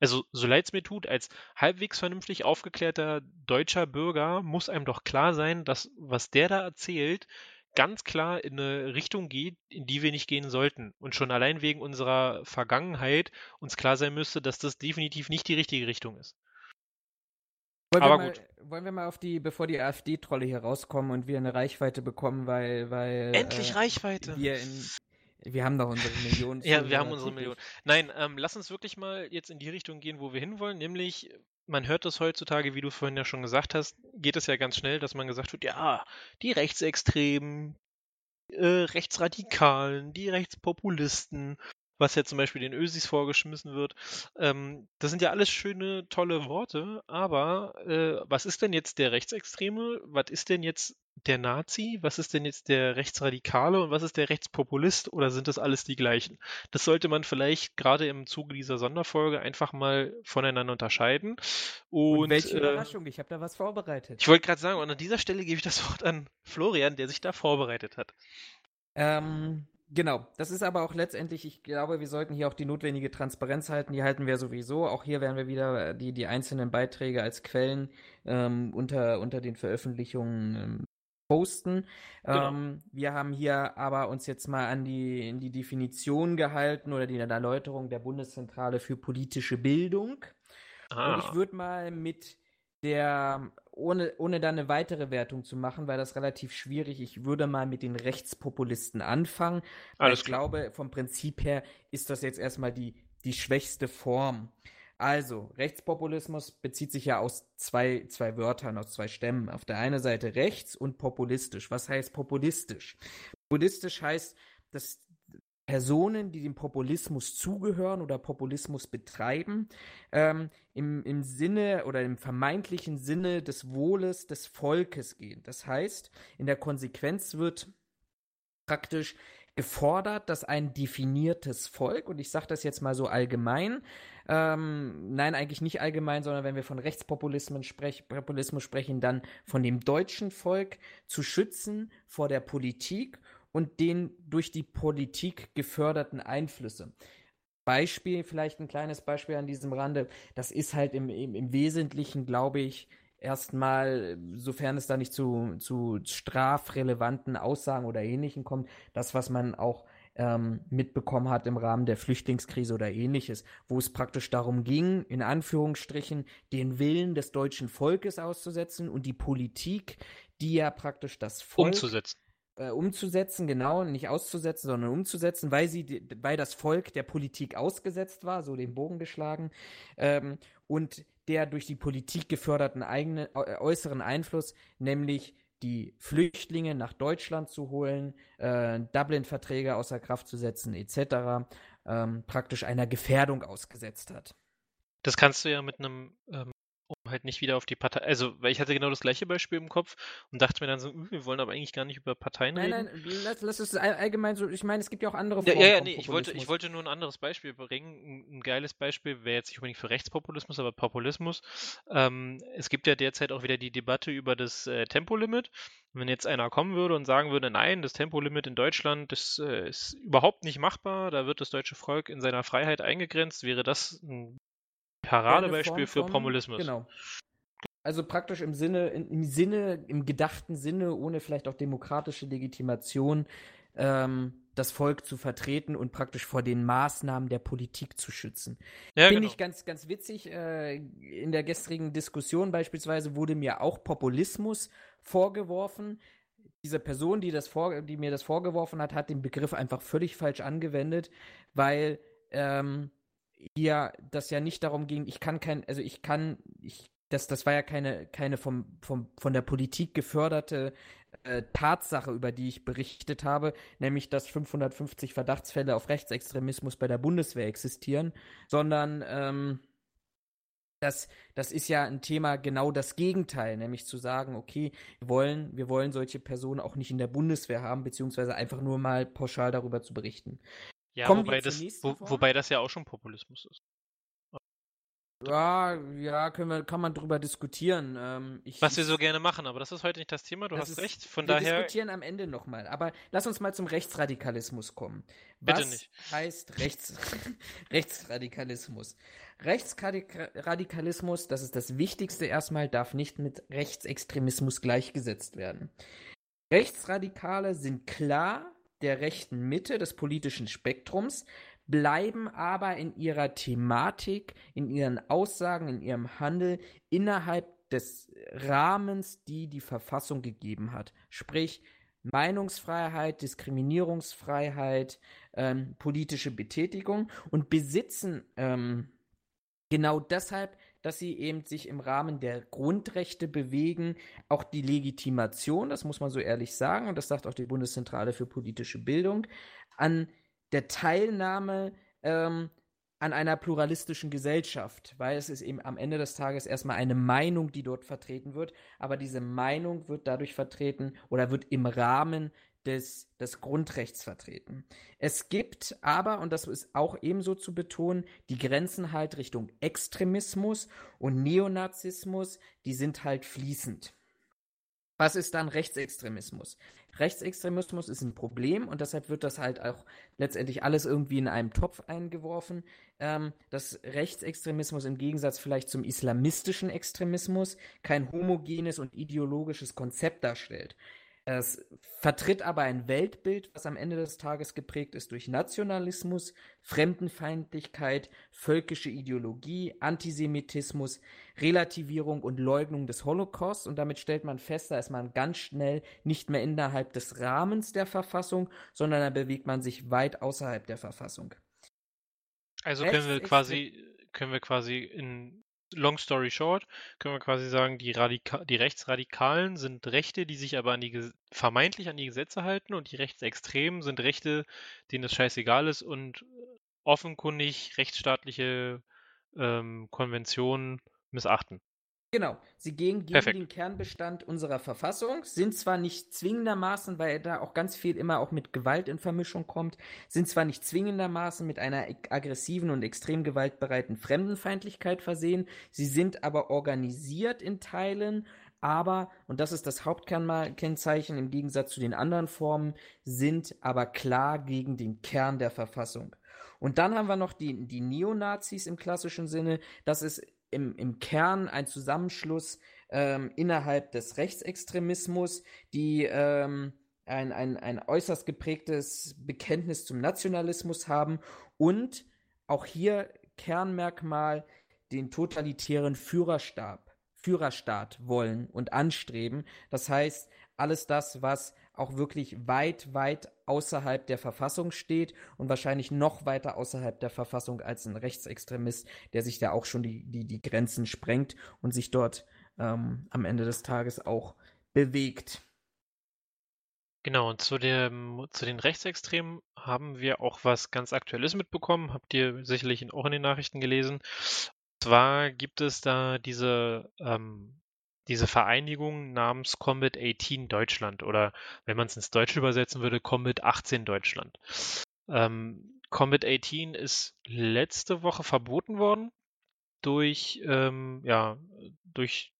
Also, so leid es mir tut, als halbwegs vernünftig aufgeklärter deutscher Bürger muss einem doch klar sein, dass was der da erzählt, ganz klar in eine Richtung geht, in die wir nicht gehen sollten. Und schon allein wegen unserer Vergangenheit uns klar sein müsste, dass das definitiv nicht die richtige Richtung ist. Wollen Aber wir mal, gut. Wollen wir mal auf die, bevor die AfD-Trolle hier rauskommen und wir eine Reichweite bekommen, weil. weil Endlich äh, Reichweite! Wir, in, wir haben doch unsere Millionen. ja, wir haben unsere Millionen. Nein, ähm, lass uns wirklich mal jetzt in die Richtung gehen, wo wir hinwollen, nämlich man hört das heutzutage, wie du vorhin ja schon gesagt hast, geht es ja ganz schnell, dass man gesagt wird, ja, die Rechtsextremen, äh, Rechtsradikalen, die Rechtspopulisten, was ja zum Beispiel den Ösis vorgeschmissen wird. Ähm, das sind ja alles schöne, tolle Worte, aber äh, was ist denn jetzt der Rechtsextreme? Was ist denn jetzt der Nazi? Was ist denn jetzt der Rechtsradikale und was ist der Rechtspopulist? Oder sind das alles die gleichen? Das sollte man vielleicht gerade im Zuge dieser Sonderfolge einfach mal voneinander unterscheiden. Und, und welche äh, Überraschung, ich habe da was vorbereitet. Ich wollte gerade sagen, und an dieser Stelle gebe ich das Wort an Florian, der sich da vorbereitet hat. Ähm, Genau, das ist aber auch letztendlich, ich glaube, wir sollten hier auch die notwendige Transparenz halten, die halten wir sowieso. Auch hier werden wir wieder die, die einzelnen Beiträge als Quellen ähm, unter, unter den Veröffentlichungen ähm, posten. Genau. Ähm, wir haben hier aber uns jetzt mal an die, in die Definition gehalten oder die Erläuterung der Bundeszentrale für politische Bildung. Ah. Und ich würde mal mit der, ohne, ohne da eine weitere Wertung zu machen, weil das relativ schwierig, ich würde mal mit den Rechtspopulisten anfangen. Alles ich klar. glaube, vom Prinzip her ist das jetzt erstmal die, die schwächste Form. Also, Rechtspopulismus bezieht sich ja aus zwei, zwei Wörtern, aus zwei Stämmen. Auf der einen Seite rechts und populistisch. Was heißt populistisch? Populistisch heißt, dass Personen, die dem Populismus zugehören oder Populismus betreiben, ähm, im, im Sinne oder im vermeintlichen Sinne des Wohles des Volkes gehen. Das heißt, in der Konsequenz wird praktisch gefordert, dass ein definiertes Volk, und ich sage das jetzt mal so allgemein, ähm, nein, eigentlich nicht allgemein, sondern wenn wir von Rechtspopulismus sprech, sprechen, dann von dem deutschen Volk zu schützen vor der Politik und den durch die Politik geförderten Einflüsse. Beispiel, vielleicht ein kleines Beispiel an diesem Rande, das ist halt im, im, im Wesentlichen, glaube ich, erstmal, sofern es da nicht zu, zu strafrelevanten Aussagen oder Ähnlichem kommt, das, was man auch ähm, mitbekommen hat im Rahmen der Flüchtlingskrise oder ähnliches, wo es praktisch darum ging, in Anführungsstrichen, den Willen des deutschen Volkes auszusetzen und die Politik, die ja praktisch das Volk umzusetzen. Äh, umzusetzen, genau, nicht auszusetzen, sondern umzusetzen, weil sie, weil das Volk der Politik ausgesetzt war, so den Bogen geschlagen, ähm, und der durch die Politik geförderten eigenen äh, äußeren Einfluss, nämlich die Flüchtlinge nach Deutschland zu holen, äh, Dublin-Verträge außer Kraft zu setzen, etc., ähm, praktisch einer Gefährdung ausgesetzt hat. Das kannst du ja mit einem ähm, um halt nicht wieder auf die Partei. Also, weil ich hatte genau das gleiche Beispiel im Kopf und dachte mir dann so, hm, wir wollen aber eigentlich gar nicht über Parteien nein, reden. Nein, nein, lass, lass es allgemein so. Ich meine, es gibt ja auch andere Formen. Ja, ja, nee, ich wollte, ich wollte nur ein anderes Beispiel bringen. Ein, ein geiles Beispiel wäre jetzt nicht unbedingt für Rechtspopulismus, aber Populismus. Ähm, es gibt ja derzeit auch wieder die Debatte über das äh, Tempolimit. Wenn jetzt einer kommen würde und sagen würde, nein, das Tempolimit in Deutschland das, äh, ist überhaupt nicht machbar, da wird das deutsche Volk in seiner Freiheit eingegrenzt, wäre das ein Paradebeispiel für Populismus. Genau. Also praktisch im Sinne, im Sinne, im gedachten Sinne, ohne vielleicht auch demokratische Legitimation, ähm, das Volk zu vertreten und praktisch vor den Maßnahmen der Politik zu schützen. Ja, Finde genau. ich ganz, ganz witzig. Äh, in der gestrigen Diskussion beispielsweise wurde mir auch Populismus vorgeworfen. Diese Person, die, das vor, die mir das vorgeworfen hat, hat den Begriff einfach völlig falsch angewendet, weil ähm, hier das ja nicht darum ging, ich kann kein, also ich kann, ich, das, das war ja keine, keine vom, vom, von der Politik geförderte äh, Tatsache, über die ich berichtet habe, nämlich dass 550 Verdachtsfälle auf Rechtsextremismus bei der Bundeswehr existieren, sondern ähm, das, das ist ja ein Thema genau das Gegenteil, nämlich zu sagen, okay, wir wollen, wir wollen solche Personen auch nicht in der Bundeswehr haben, beziehungsweise einfach nur mal pauschal darüber zu berichten. Ja, wobei das, wo, wobei das ja auch schon Populismus ist. Ja, ja, können wir, kann man drüber diskutieren. Ähm, ich, Was wir so gerne machen, aber das ist heute nicht das Thema, du hast ist, recht. Von wir daher. Wir diskutieren am Ende nochmal. Aber lass uns mal zum Rechtsradikalismus kommen. Was Bitte nicht. heißt Rechts, Rechtsradikalismus? Rechtsradikalismus, das ist das Wichtigste erstmal, darf nicht mit Rechtsextremismus gleichgesetzt werden. Rechtsradikale sind klar der rechten Mitte des politischen Spektrums, bleiben aber in ihrer Thematik, in ihren Aussagen, in ihrem Handel innerhalb des Rahmens, die die Verfassung gegeben hat. Sprich, Meinungsfreiheit, Diskriminierungsfreiheit, ähm, politische Betätigung und besitzen ähm, genau deshalb dass sie eben sich im Rahmen der Grundrechte bewegen, auch die Legitimation, das muss man so ehrlich sagen, und das sagt auch die Bundeszentrale für politische Bildung, an der Teilnahme ähm, an einer pluralistischen Gesellschaft, weil es ist eben am Ende des Tages erstmal eine Meinung, die dort vertreten wird, aber diese Meinung wird dadurch vertreten oder wird im Rahmen des, des Grundrechts vertreten. Es gibt aber, und das ist auch ebenso zu betonen, die Grenzen halt Richtung Extremismus und Neonazismus, die sind halt fließend. Was ist dann Rechtsextremismus? Rechtsextremismus ist ein Problem und deshalb wird das halt auch letztendlich alles irgendwie in einem Topf eingeworfen. Ähm, dass Rechtsextremismus im Gegensatz vielleicht zum islamistischen Extremismus kein homogenes und ideologisches Konzept darstellt. Es vertritt aber ein Weltbild, was am Ende des Tages geprägt ist durch Nationalismus, Fremdenfeindlichkeit, völkische Ideologie, Antisemitismus, Relativierung und Leugnung des Holocaust. Und damit stellt man fest, da ist man ganz schnell nicht mehr innerhalb des Rahmens der Verfassung, sondern da bewegt man sich weit außerhalb der Verfassung. Also können wir quasi, können wir quasi in long story short, können wir quasi sagen, die, die Rechtsradikalen sind Rechte, die sich aber an die vermeintlich an die Gesetze halten und die Rechtsextremen sind Rechte, denen es scheißegal ist und offenkundig rechtsstaatliche ähm, Konventionen missachten. Genau, sie gehen gegen Perfekt. den Kernbestand unserer Verfassung, sind zwar nicht zwingendermaßen, weil da auch ganz viel immer auch mit Gewalt in Vermischung kommt, sind zwar nicht zwingendermaßen mit einer aggressiven und extrem gewaltbereiten Fremdenfeindlichkeit versehen, sie sind aber organisiert in Teilen, aber, und das ist das Hauptkennzeichen im Gegensatz zu den anderen Formen, sind aber klar gegen den Kern der Verfassung. Und dann haben wir noch die, die Neonazis im klassischen Sinne. Das ist im, im Kern ein Zusammenschluss ähm, innerhalb des Rechtsextremismus, die ähm, ein, ein, ein äußerst geprägtes Bekenntnis zum Nationalismus haben und auch hier Kernmerkmal den totalitären Führerstab, Führerstaat wollen und anstreben. Das heißt, alles das, was auch wirklich weit, weit außerhalb der Verfassung steht und wahrscheinlich noch weiter außerhalb der Verfassung als ein Rechtsextremist, der sich da auch schon die, die, die Grenzen sprengt und sich dort ähm, am Ende des Tages auch bewegt. Genau, und zu, dem, zu den Rechtsextremen haben wir auch was ganz Aktuelles mitbekommen, habt ihr sicherlich auch in den Nachrichten gelesen. Und zwar gibt es da diese ähm, diese Vereinigung namens Combat 18 Deutschland oder wenn man es ins Deutsche übersetzen würde, Combat 18 Deutschland. Ähm, Combat 18 ist letzte Woche verboten worden durch, ähm, ja, durch,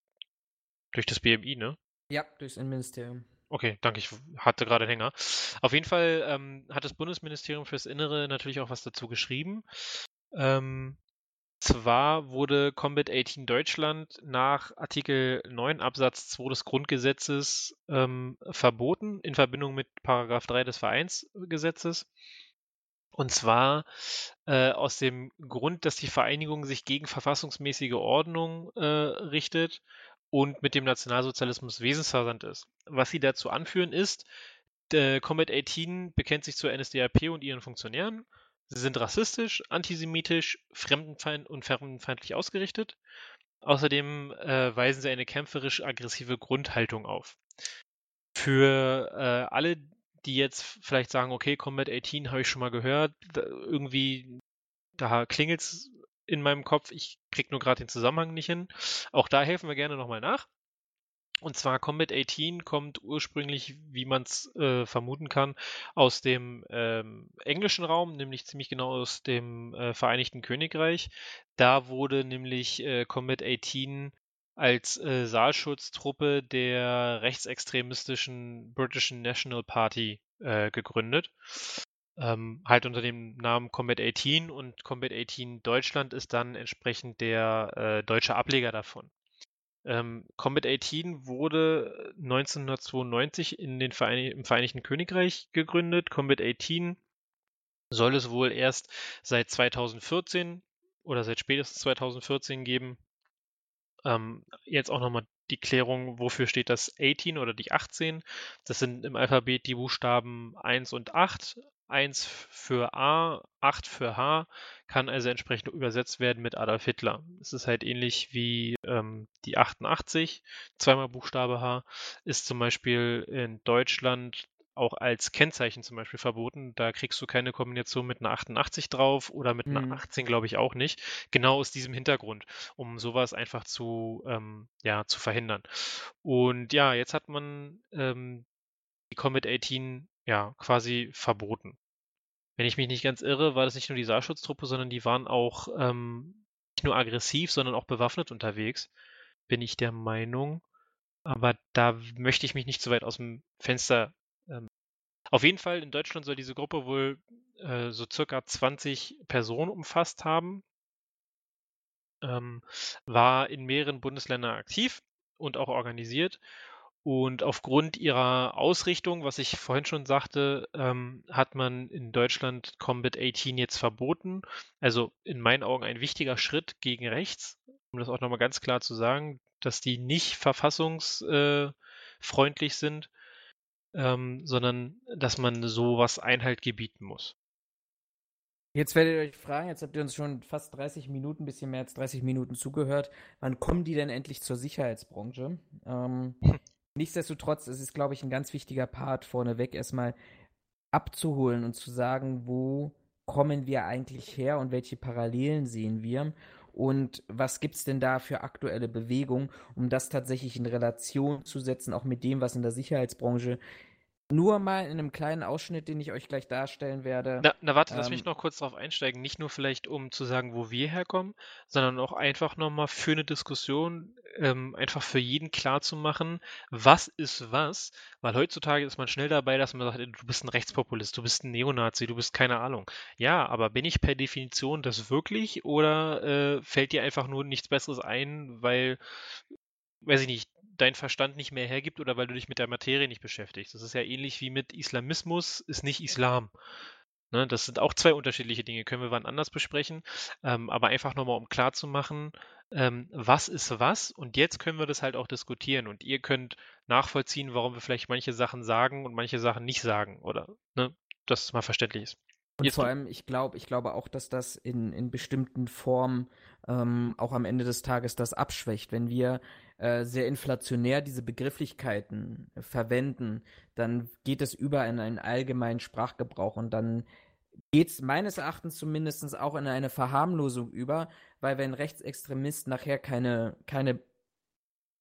durch das BMI, ne? Ja, durchs Innenministerium. Okay, danke, ich hatte gerade Hänger. Auf jeden Fall ähm, hat das Bundesministerium fürs Innere natürlich auch was dazu geschrieben. Ähm, zwar wurde Combat 18 Deutschland nach Artikel 9 Absatz 2 des Grundgesetzes ähm, verboten in Verbindung mit Paragraph 3 des Vereinsgesetzes. Und zwar äh, aus dem Grund, dass die Vereinigung sich gegen verfassungsmäßige Ordnung äh, richtet und mit dem Nationalsozialismus wesensversandt ist. Was sie dazu anführen ist, Combat 18 bekennt sich zur NSDAP und ihren Funktionären Sie sind rassistisch, antisemitisch, fremdenfeind und fremdenfeindlich ausgerichtet. Außerdem äh, weisen sie eine kämpferisch-aggressive Grundhaltung auf. Für äh, alle, die jetzt vielleicht sagen, okay, Combat 18 habe ich schon mal gehört, da, irgendwie, da klingelt es in meinem Kopf, ich krieg nur gerade den Zusammenhang nicht hin. Auch da helfen wir gerne nochmal nach. Und zwar Combat 18 kommt ursprünglich, wie man es äh, vermuten kann, aus dem ähm, englischen Raum, nämlich ziemlich genau aus dem äh, Vereinigten Königreich. Da wurde nämlich äh, Combat 18 als äh, Saalschutztruppe der rechtsextremistischen British National Party äh, gegründet. Ähm, halt unter dem Namen Combat 18 und Combat 18 Deutschland ist dann entsprechend der äh, deutsche Ableger davon. Ähm, Combat 18 wurde 1992 in den Verein im Vereinigten Königreich gegründet. Combat 18 soll es wohl erst seit 2014 oder seit spätestens 2014 geben. Ähm, jetzt auch nochmal die Klärung, wofür steht das 18 oder die 18? Das sind im Alphabet die Buchstaben 1 und 8. 1 für A, 8 für H, kann also entsprechend übersetzt werden mit Adolf Hitler. Es ist halt ähnlich wie ähm, die 88, zweimal Buchstabe H, ist zum Beispiel in Deutschland auch als Kennzeichen zum Beispiel verboten. Da kriegst du keine Kombination mit einer 88 drauf oder mit einer mhm. 18, glaube ich, auch nicht. Genau aus diesem Hintergrund, um sowas einfach zu, ähm, ja, zu verhindern. Und ja, jetzt hat man ähm, die Comet 18 ja, quasi verboten. Wenn ich mich nicht ganz irre, war das nicht nur die Saalschutztruppe, sondern die waren auch ähm, nicht nur aggressiv, sondern auch bewaffnet unterwegs, bin ich der Meinung. Aber da möchte ich mich nicht zu weit aus dem Fenster. Ähm. Auf jeden Fall, in Deutschland soll diese Gruppe wohl äh, so circa 20 Personen umfasst haben. Ähm, war in mehreren Bundesländern aktiv und auch organisiert Und aufgrund ihrer Ausrichtung, was ich vorhin schon sagte, ähm, hat man in Deutschland Combat 18 jetzt verboten. Also in meinen Augen ein wichtiger Schritt gegen rechts, um das auch nochmal ganz klar zu sagen, dass die nicht verfassungsfreundlich äh, sind, ähm, sondern dass man sowas Einhalt gebieten muss. Jetzt werdet ihr euch fragen, jetzt habt ihr uns schon fast 30 Minuten, bisschen mehr als 30 Minuten zugehört. Wann kommen die denn endlich zur Sicherheitsbranche? Ähm, Nichtsdestotrotz ist es, glaube ich, ein ganz wichtiger Part vorneweg, erstmal abzuholen und zu sagen, wo kommen wir eigentlich her und welche Parallelen sehen wir? Und was gibt es denn da für aktuelle Bewegungen, um das tatsächlich in Relation zu setzen, auch mit dem, was in der Sicherheitsbranche nur mal in einem kleinen Ausschnitt, den ich euch gleich darstellen werde. Na, na warte, ähm, lass mich noch kurz darauf einsteigen. Nicht nur vielleicht, um zu sagen, wo wir herkommen, sondern auch einfach nochmal für eine Diskussion, ähm, einfach für jeden klar zu machen, was ist was. Weil heutzutage ist man schnell dabei, dass man sagt, du bist ein Rechtspopulist, du bist ein Neonazi, du bist keine Ahnung. Ja, aber bin ich per Definition das wirklich oder äh, fällt dir einfach nur nichts Besseres ein, weil weiß ich nicht, dein Verstand nicht mehr hergibt oder weil du dich mit der Materie nicht beschäftigst. Das ist ja ähnlich wie mit Islamismus ist nicht Islam. Ne, das sind auch zwei unterschiedliche Dinge, können wir wann anders besprechen. Ähm, aber einfach nochmal, um klarzumachen, ähm, was ist was und jetzt können wir das halt auch diskutieren und ihr könnt nachvollziehen, warum wir vielleicht manche Sachen sagen und manche Sachen nicht sagen oder ne, dass es mal verständlich ist. Und Jetzt vor allem, ich glaube, ich glaube auch, dass das in, in bestimmten Formen ähm, auch am Ende des Tages das abschwächt. Wenn wir äh, sehr inflationär diese Begrifflichkeiten verwenden, dann geht es über in einen allgemeinen Sprachgebrauch und dann geht es meines Erachtens zumindest auch in eine Verharmlosung über, weil wenn Rechtsextremist nachher keine, keine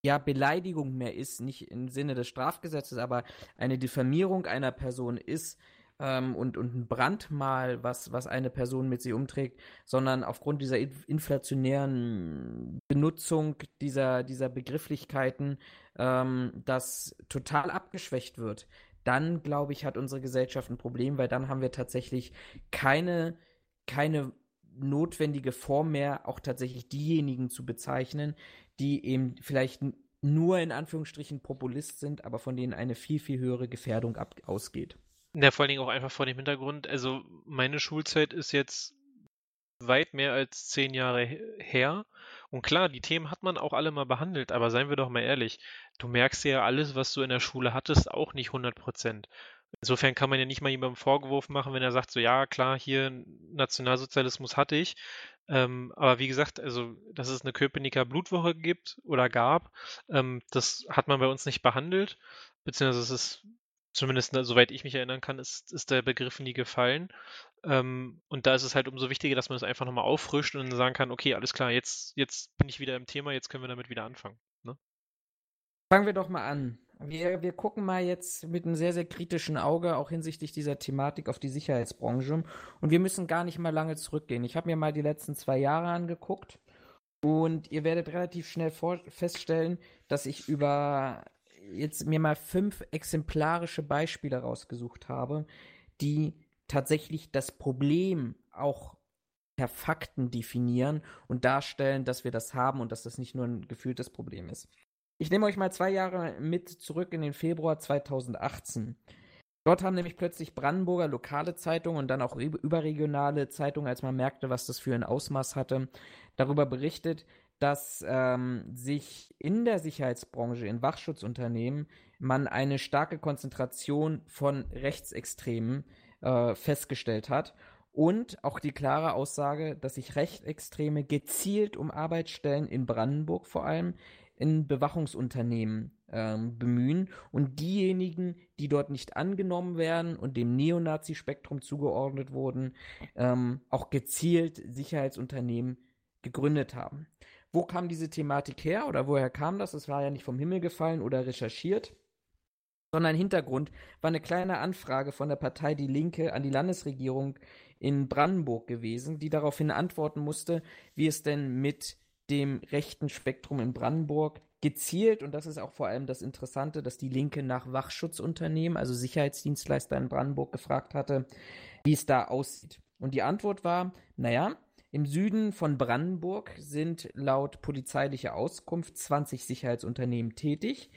ja, Beleidigung mehr ist, nicht im Sinne des Strafgesetzes, aber eine Diffamierung einer Person ist, ähm, und, und ein Brandmal, was, was eine Person mit sich umträgt, sondern aufgrund dieser inflationären Benutzung dieser, dieser Begrifflichkeiten ähm, das total abgeschwächt wird. Dann, glaube ich, hat unsere Gesellschaft ein Problem, weil dann haben wir tatsächlich keine, keine notwendige Form mehr, auch tatsächlich diejenigen zu bezeichnen, die eben vielleicht nur in Anführungsstrichen Populist sind, aber von denen eine viel, viel höhere Gefährdung ausgeht. Ja, vor allen Dingen auch einfach vor dem Hintergrund, also meine Schulzeit ist jetzt weit mehr als zehn Jahre her. Und klar, die Themen hat man auch alle mal behandelt, aber seien wir doch mal ehrlich, du merkst ja alles, was du in der Schule hattest, auch nicht 100 Prozent. Insofern kann man ja nicht mal jemandem Vorwurf machen, wenn er sagt, so ja, klar, hier Nationalsozialismus hatte ich. Ähm, aber wie gesagt, also, dass es eine Köpenicker Blutwoche gibt oder gab, ähm, das hat man bei uns nicht behandelt, beziehungsweise es ist zumindest ne, soweit ich mich erinnern kann, ist, ist der Begriff nie gefallen. Ähm, und da ist es halt umso wichtiger, dass man es einfach nochmal auffrischt und dann sagen kann, okay, alles klar, jetzt, jetzt bin ich wieder im Thema, jetzt können wir damit wieder anfangen. Ne? Fangen wir doch mal an. Wir, wir gucken mal jetzt mit einem sehr, sehr kritischen Auge auch hinsichtlich dieser Thematik auf die Sicherheitsbranche. Und wir müssen gar nicht mal lange zurückgehen. Ich habe mir mal die letzten zwei Jahre angeguckt. Und ihr werdet relativ schnell feststellen, dass ich über jetzt mir mal fünf exemplarische Beispiele rausgesucht habe, die tatsächlich das Problem auch per Fakten definieren und darstellen, dass wir das haben und dass das nicht nur ein gefühltes Problem ist. Ich nehme euch mal zwei Jahre mit zurück in den Februar 2018. Dort haben nämlich plötzlich Brandenburger lokale Zeitungen und dann auch überregionale Zeitungen, als man merkte, was das für ein Ausmaß hatte, darüber berichtet, dass ähm, sich in der Sicherheitsbranche, in Wachschutzunternehmen, man eine starke Konzentration von Rechtsextremen äh, festgestellt hat. Und auch die klare Aussage, dass sich Rechtsextreme gezielt um Arbeitsstellen in Brandenburg vor allem in Bewachungsunternehmen ähm, bemühen und diejenigen, die dort nicht angenommen werden und dem Neonazi-Spektrum zugeordnet wurden, ähm, auch gezielt Sicherheitsunternehmen gegründet haben. Wo kam diese Thematik her oder woher kam das? Es war ja nicht vom Himmel gefallen oder recherchiert, sondern Hintergrund war eine kleine Anfrage von der Partei Die Linke an die Landesregierung in Brandenburg gewesen, die daraufhin antworten musste, wie es denn mit dem rechten Spektrum in Brandenburg gezielt, und das ist auch vor allem das Interessante, dass die Linke nach Wachschutzunternehmen, also Sicherheitsdienstleister in Brandenburg gefragt hatte, wie es da aussieht. Und die Antwort war, naja, im Süden von Brandenburg sind laut polizeilicher Auskunft 20 Sicherheitsunternehmen tätig.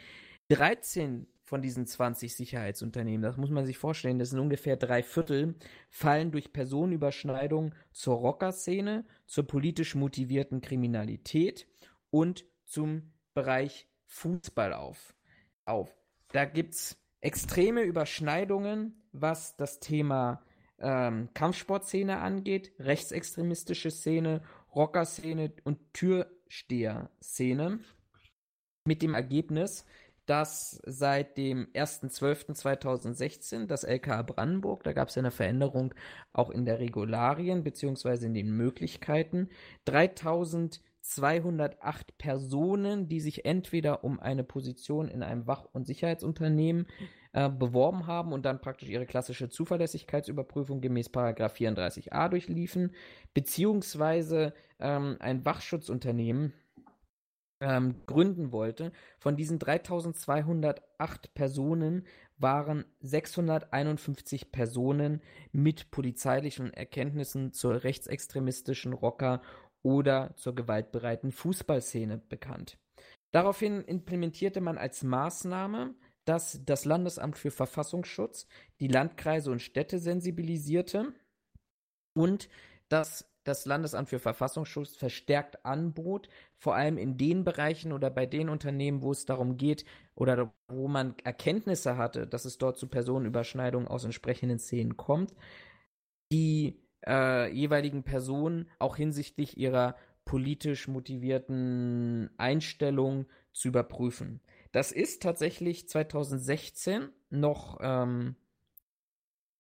13 von diesen 20 Sicherheitsunternehmen, das muss man sich vorstellen, das sind ungefähr drei Viertel, fallen durch Personenüberschneidung zur Rockerszene, zur politisch motivierten Kriminalität und zum Bereich Fußball auf. auf. Da gibt es extreme Überschneidungen, was das Thema ähm, Kampfsportszene angeht, rechtsextremistische Szene, Rockerszene und Türsteher-Szene. Mit dem Ergebnis, dass seit dem 1.12.2016 das LKA Brandenburg, da gab es ja eine Veränderung auch in der Regularien bzw. in den Möglichkeiten, 3208 Personen, die sich entweder um eine Position in einem Wach- und Sicherheitsunternehmen äh, beworben haben und dann praktisch ihre klassische Zuverlässigkeitsüberprüfung gemäß 34a durchliefen, beziehungsweise ähm, ein Wachschutzunternehmen ähm, gründen wollte. Von diesen 3208 Personen waren 651 Personen mit polizeilichen Erkenntnissen zur rechtsextremistischen Rocker oder zur gewaltbereiten Fußballszene bekannt. Daraufhin implementierte man als Maßnahme, dass das Landesamt für Verfassungsschutz die Landkreise und Städte sensibilisierte und dass das Landesamt für Verfassungsschutz verstärkt anbot, vor allem in den Bereichen oder bei den Unternehmen, wo es darum geht oder wo man Erkenntnisse hatte, dass es dort zu Personenüberschneidungen aus entsprechenden Szenen kommt, die äh, jeweiligen Personen auch hinsichtlich ihrer politisch motivierten Einstellung zu überprüfen. Das ist tatsächlich 2016 noch ähm,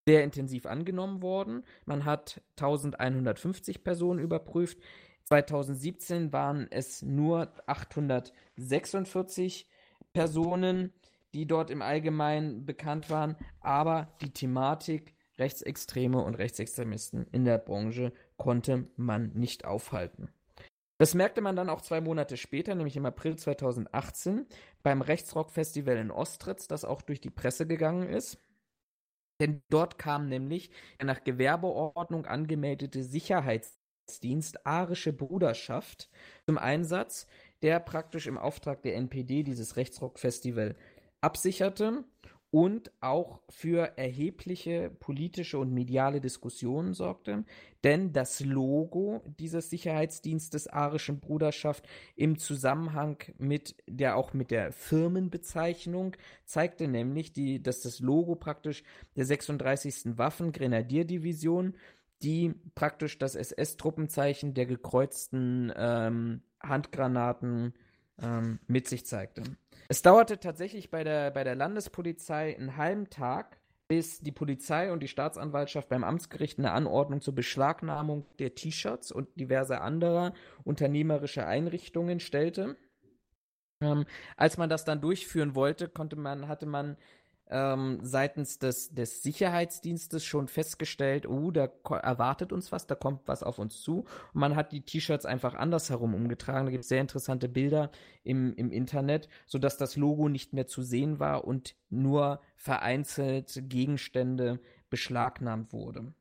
sehr intensiv angenommen worden. Man hat 1150 Personen überprüft. 2017 waren es nur 846 Personen, die dort im Allgemeinen bekannt waren, aber die Thematik Rechtsextreme und Rechtsextremisten in der Branche konnte man nicht aufhalten. Das merkte man dann auch zwei Monate später, nämlich im April 2018, beim Rechtsrock-Festival in Ostritz, das auch durch die Presse gegangen ist. Denn dort kam nämlich der nach Gewerbeordnung angemeldete Sicherheitsdienst Arische Bruderschaft zum Einsatz, der praktisch im Auftrag der NPD dieses Rechtsrock-Festival absicherte und auch für erhebliche politische und mediale Diskussionen sorgte, denn das Logo dieses Sicherheitsdienstes Arischen Bruderschaft im Zusammenhang mit der auch mit der Firmenbezeichnung zeigte nämlich, die, dass das Logo praktisch der 36. Waffengrenadierdivision, die praktisch das SS-Truppenzeichen der gekreuzten ähm, Handgranaten ähm, mit sich zeigte. Es dauerte tatsächlich bei der, bei der Landespolizei einen halben Tag, bis die Polizei und die Staatsanwaltschaft beim Amtsgericht eine Anordnung zur Beschlagnahmung der T-Shirts und diverser anderer unternehmerischer Einrichtungen stellte. Ähm, als man das dann durchführen wollte, konnte man, hatte man ähm, seitens des, des Sicherheitsdienstes schon festgestellt, oh, da erwartet uns was, da kommt was auf uns zu. Und man hat die T-Shirts einfach andersherum umgetragen. Da gibt es sehr interessante Bilder im, im Internet, sodass das Logo nicht mehr zu sehen war und nur vereinzelt Gegenstände beschlagnahmt wurde.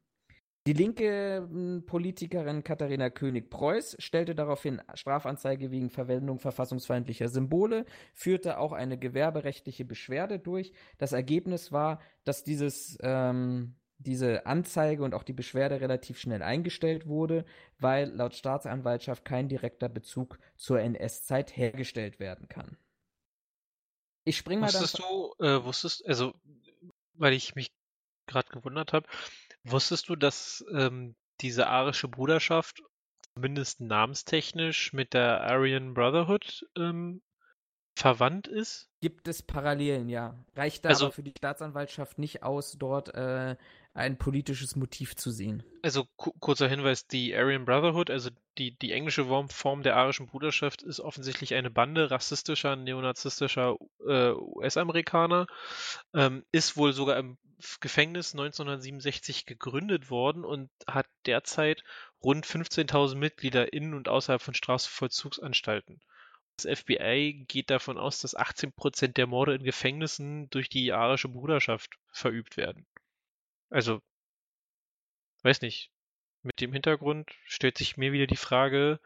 Die linke hm, Politikerin Katharina König-Preuß stellte daraufhin Strafanzeige wegen Verwendung verfassungsfeindlicher Symbole, führte auch eine gewerberechtliche Beschwerde durch. Das Ergebnis war, dass dieses, ähm, diese Anzeige und auch die Beschwerde relativ schnell eingestellt wurde, weil laut Staatsanwaltschaft kein direkter Bezug zur NS-Zeit hergestellt werden kann. Ich spring mal Wusstest du, äh, wusstest, also, weil ich mich gerade gewundert habe, Wusstest du, dass ähm, diese arische Bruderschaft zumindest namenstechnisch mit der Aryan Brotherhood ähm, verwandt ist? Gibt es Parallelen, ja. Reicht da also, aber für die Staatsanwaltschaft nicht aus, dort äh, ein politisches Motiv zu sehen. Also kurzer Hinweis, die Aryan Brotherhood, also die, die englische Form der arischen Bruderschaft, ist offensichtlich eine Bande rassistischer, neonazistischer äh, US-Amerikaner, ähm, ist wohl sogar im Gefängnis 1967 gegründet worden und hat derzeit rund 15.000 Mitglieder in und außerhalb von Strafvollzugsanstalten. Das FBI geht davon aus, dass 18 Prozent der Morde in Gefängnissen durch die arische Bruderschaft verübt werden. Also, weiß nicht. Mit dem Hintergrund stellt sich mir wieder die Frage,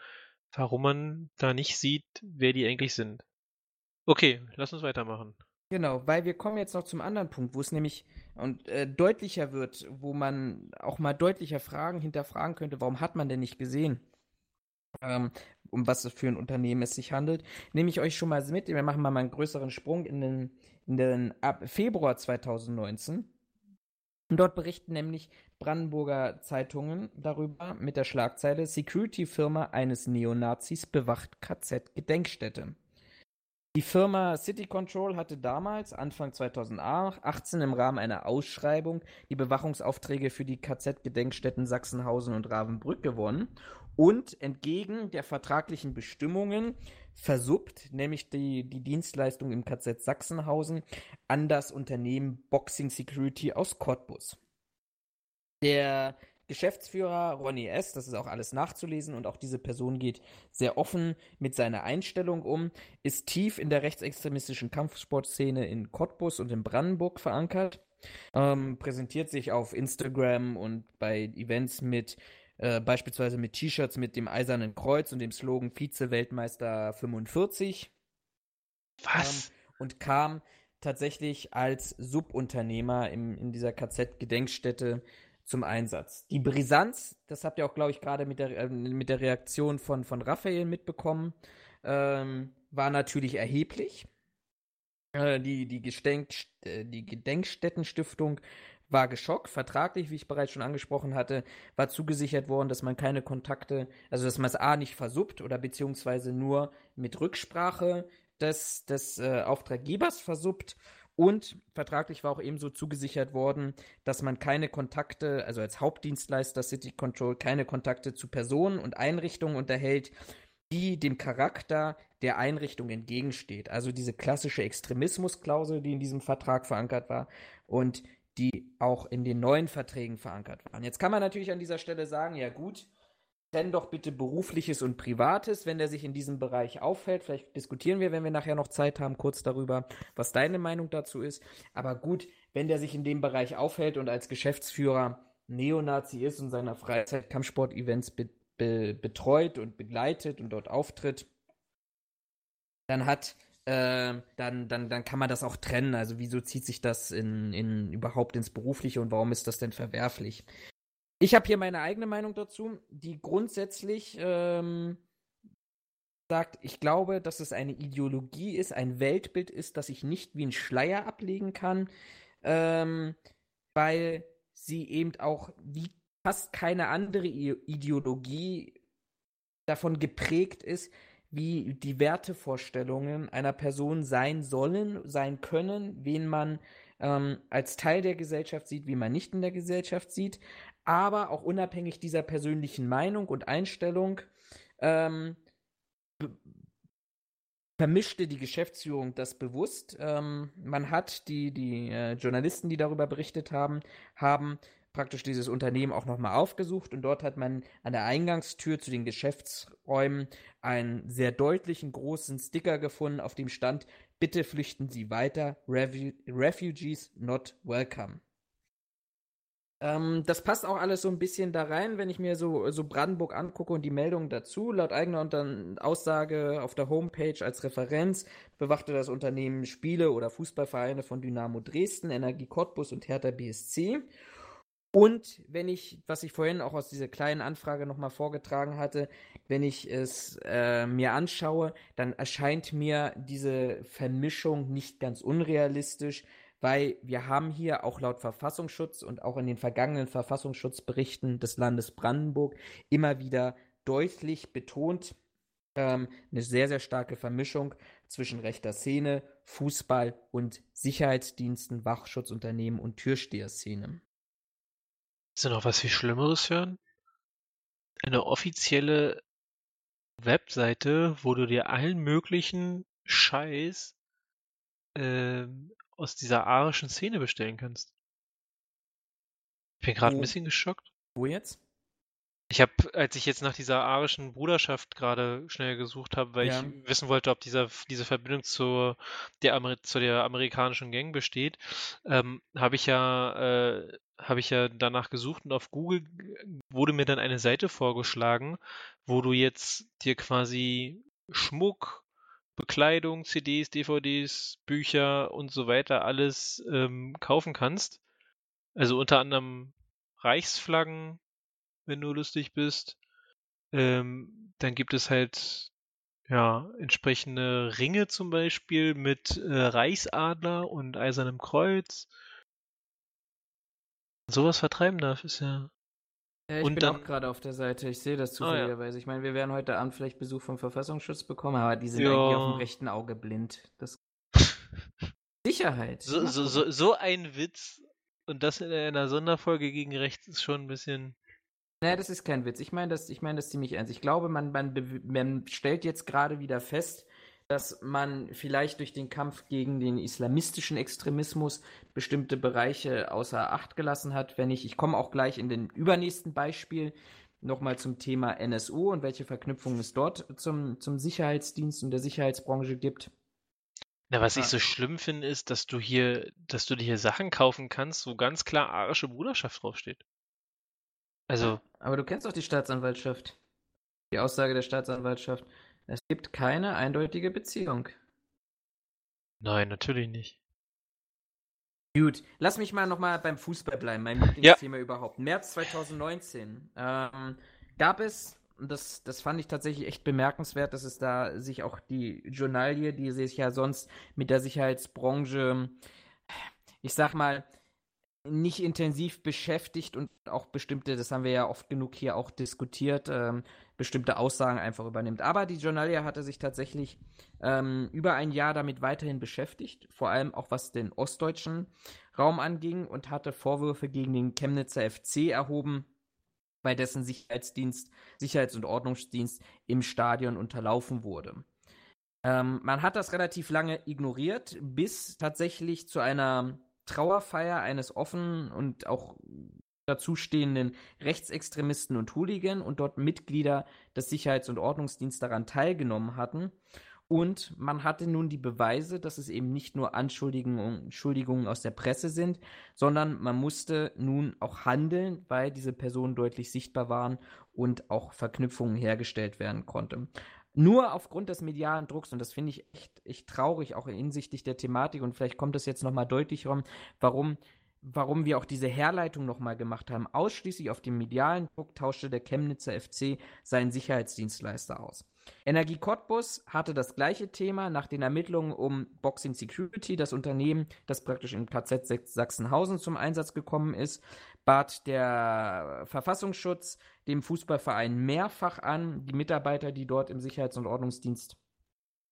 warum man da nicht sieht, wer die eigentlich sind. Okay, lass uns weitermachen. Genau, weil wir kommen jetzt noch zum anderen Punkt, wo es nämlich und äh, deutlicher wird, wo man auch mal deutlicher Fragen hinterfragen könnte, warum hat man denn nicht gesehen, ähm, um was für ein Unternehmen es sich handelt. Nehme ich euch schon mal mit, wir machen mal einen größeren Sprung in den, in den ab Februar 2019. Und dort berichten nämlich Brandenburger Zeitungen darüber mit der Schlagzeile Security-Firma eines Neonazis bewacht KZ-Gedenkstätte. Die Firma City Control hatte damals, Anfang 2018, im Rahmen einer Ausschreibung die Bewachungsaufträge für die KZ-Gedenkstätten Sachsenhausen und Ravenbrück gewonnen und entgegen der vertraglichen Bestimmungen versuppt, nämlich die, die Dienstleistung im KZ Sachsenhausen, an das Unternehmen Boxing Security aus Cottbus. Der Geschäftsführer Ronny S., das ist auch alles nachzulesen und auch diese Person geht sehr offen mit seiner Einstellung um, ist tief in der rechtsextremistischen Kampfsportszene in Cottbus und in Brandenburg verankert, ähm, präsentiert sich auf Instagram und bei Events mit äh, beispielsweise mit T-Shirts mit dem Eisernen Kreuz und dem Slogan Vize-Weltmeister 45. Was? Ähm, und kam tatsächlich als Subunternehmer im, in dieser KZ-Gedenkstätte zum Einsatz. Die Brisanz, das habt ihr auch, glaube ich, gerade mit der, äh, mit der Reaktion von, von Raphael mitbekommen, ähm, war natürlich erheblich. Äh, die, die, Gedenk, äh, die Gedenkstättenstiftung war geschockt. Vertraglich, wie ich bereits schon angesprochen hatte, war zugesichert worden, dass man keine Kontakte, also dass man es A nicht versuppt oder beziehungsweise nur mit Rücksprache des, des äh, Auftraggebers versuppt und vertraglich war auch ebenso zugesichert worden, dass man keine Kontakte, also als Hauptdienstleister City Control, keine Kontakte zu Personen und Einrichtungen unterhält, die dem Charakter der Einrichtung entgegensteht. Also diese klassische Extremismusklausel, die in diesem Vertrag verankert war und die auch in den neuen Verträgen verankert waren. Jetzt kann man natürlich an dieser Stelle sagen, ja gut, trenn doch bitte berufliches und privates, wenn der sich in diesem Bereich auffällt. Vielleicht diskutieren wir, wenn wir nachher noch Zeit haben, kurz darüber, was deine Meinung dazu ist. Aber gut, wenn der sich in dem Bereich aufhält und als Geschäftsführer Neonazi ist und seiner Freizeit Kampfsport-Events be be betreut und begleitet und dort auftritt, dann hat äh, dann, dann, dann kann man das auch trennen. Also wieso zieht sich das in, in überhaupt ins Berufliche und warum ist das denn verwerflich? Ich habe hier meine eigene Meinung dazu, die grundsätzlich ähm, sagt, ich glaube, dass es eine Ideologie ist, ein Weltbild ist, das ich nicht wie ein Schleier ablegen kann, ähm, weil sie eben auch wie fast keine andere Ideologie davon geprägt ist, wie die Wertevorstellungen einer Person sein sollen, sein können, wen man ähm, als Teil der Gesellschaft sieht, wie man nicht in der Gesellschaft sieht aber auch unabhängig dieser persönlichen Meinung und Einstellung ähm, vermischte die Geschäftsführung das bewusst. Ähm, man hat die, die äh, Journalisten, die darüber berichtet haben, haben praktisch dieses Unternehmen auch nochmal aufgesucht und dort hat man an der Eingangstür zu den Geschäftsräumen einen sehr deutlichen großen Sticker gefunden, auf dem stand, bitte flüchten Sie weiter, Refu Refugees not welcome. Ähm, das passt auch alles so ein bisschen da rein, wenn ich mir so, so Brandenburg angucke und die Meldungen dazu. Laut eigener Aussage auf der Homepage als Referenz bewachte das Unternehmen Spiele oder Fußballvereine von Dynamo Dresden, Energie Cottbus und Hertha BSC. Und wenn ich, was ich vorhin auch aus dieser kleinen Anfrage nochmal vorgetragen hatte, wenn ich es äh, mir anschaue, dann erscheint mir diese Vermischung nicht ganz unrealistisch, weil wir haben hier auch laut Verfassungsschutz und auch in den vergangenen Verfassungsschutzberichten des Landes Brandenburg immer wieder deutlich betont, ähm, eine sehr, sehr starke Vermischung zwischen rechter Szene, Fußball und Sicherheitsdiensten, Wachschutzunternehmen und Türsteherszene. Ist da noch was viel Schlimmeres hören? Eine offizielle Webseite, wo du dir allen möglichen Scheiß ähm, aus dieser arischen Szene bestellen kannst. Ich bin gerade ein bisschen geschockt. Wo jetzt? Ich habe, als ich jetzt nach dieser arischen Bruderschaft gerade schnell gesucht habe, weil ja. ich wissen wollte, ob dieser, diese Verbindung zur der, Amer zu der amerikanischen Gang besteht, ähm, habe ich ja äh, habe ich ja danach gesucht und auf Google wurde mir dann eine Seite vorgeschlagen, wo du jetzt dir quasi Schmuck, Bekleidung, CDs, DVDs, Bücher und so weiter alles ähm, kaufen kannst. Also unter anderem Reichsflaggen, wenn du lustig bist. Ähm, dann gibt es halt ja entsprechende Ringe zum Beispiel mit äh, Reichsadler und Eisernem Kreuz. Sowas vertreiben darf, ist ja. Ja, ich Und bin dann- auch gerade auf der Seite. Ich sehe das Ah, ja. zufälligerweise. Ich meine, wir werden heute Abend vielleicht Besuch vom Verfassungsschutz bekommen, aber die sind Ja. eigentlich auf dem rechten Auge blind. Das Sicherheit. So, so, so, so ein Witz und das in einer Sonderfolge gegen rechts ist schon ein bisschen. Naja, das ist kein Witz. Ich meine das, ich meine das ziemlich ernst. Ich glaube, man, man, man stellt jetzt gerade wieder fest, dass man vielleicht durch den Kampf gegen den islamistischen Extremismus bestimmte Bereiche außer Acht gelassen hat. Wenn ich, ich komme auch gleich in den übernächsten Beispiel nochmal zum Thema NSU und welche Verknüpfungen es dort zum, zum Sicherheitsdienst und der Sicherheitsbranche gibt. Na, was ich Ah. so schlimm finde, ist, dass du hier, dass du dir hier Sachen kaufen kannst, wo ganz klar arische Bruderschaft draufsteht. Also, Aber du kennst doch die Staatsanwaltschaft. Die Aussage der Staatsanwaltschaft. Es gibt keine eindeutige Beziehung. nein, natürlich nicht. Gut, lass mich mal nochmal beim Fußball bleiben, mein Lieblingsthema überhaupt. März 2019 ähm, gab es, und das, das fand ich tatsächlich echt bemerkenswert, dass es da sich auch die Journalie, die sich ja sonst mit der Sicherheitsbranche, ich sag mal, nicht intensiv beschäftigt und auch bestimmte, das haben wir ja oft genug hier auch diskutiert, ähm, bestimmte Aussagen einfach übernimmt. Aber die Journalia hatte sich tatsächlich ähm, über ein Jahr damit weiterhin beschäftigt, vor allem auch was den ostdeutschen Raum anging und hatte Vorwürfe gegen den Chemnitzer FC erhoben, bei dessen Sicherheitsdienst, Sicherheits- und Ordnungsdienst im Stadion unterlaufen wurde. Ähm, man hat das relativ lange ignoriert, bis tatsächlich zu einer Trauerfeier eines offen und auch dazustehenden Rechtsextremisten und Hooligan und dort Mitglieder des Sicherheits- und Ordnungsdienstes daran teilgenommen hatten. Und man hatte nun die Beweise, dass es eben nicht nur Anschuldigungen aus der Presse sind, sondern man musste nun auch handeln, weil diese Personen deutlich sichtbar waren und auch Verknüpfungen hergestellt werden konnte. Nur aufgrund des medialen Drucks, und das finde ich echt, echt traurig, auch hinsichtlich der Thematik, und vielleicht kommt es jetzt nochmal deutlich rum, warum, warum wir auch diese Herleitung nochmal gemacht haben. Ausschließlich auf dem medialen Druck tauschte der Chemnitzer FC seinen Sicherheitsdienstleister aus. Energie Cottbus hatte das gleiche Thema nach den Ermittlungen um Boxing Security, das Unternehmen, das praktisch im KZ Sachsenhausen zum Einsatz gekommen ist, bat der Verfassungsschutz dem Fußballverein mehrfach an, die Mitarbeiter, die dort im Sicherheits- und Ordnungsdienst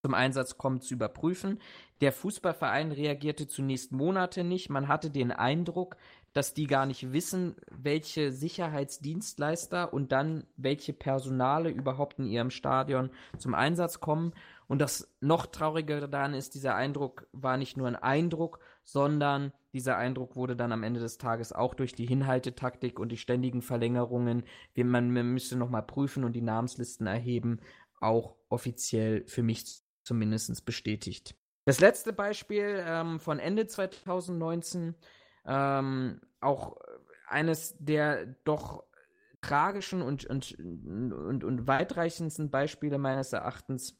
zum Einsatz kommen, zu überprüfen. Der Fußballverein reagierte zunächst Monate nicht. Man hatte den Eindruck, dass die gar nicht wissen, welche Sicherheitsdienstleister und dann welche Personale überhaupt in ihrem Stadion zum Einsatz kommen. Und das noch traurigere daran ist, dieser Eindruck war nicht nur ein Eindruck, sondern dieser Eindruck wurde dann am Ende des Tages auch durch die Hinhaltetaktik und die ständigen Verlängerungen, wie man, man müsste nochmal prüfen und die Namenslisten erheben, auch offiziell für mich zumindest bestätigt. Das letzte Beispiel ähm, von Ende 2019, ähm, auch eines der doch tragischen und, und, und, und weitreichendsten Beispiele meines Erachtens.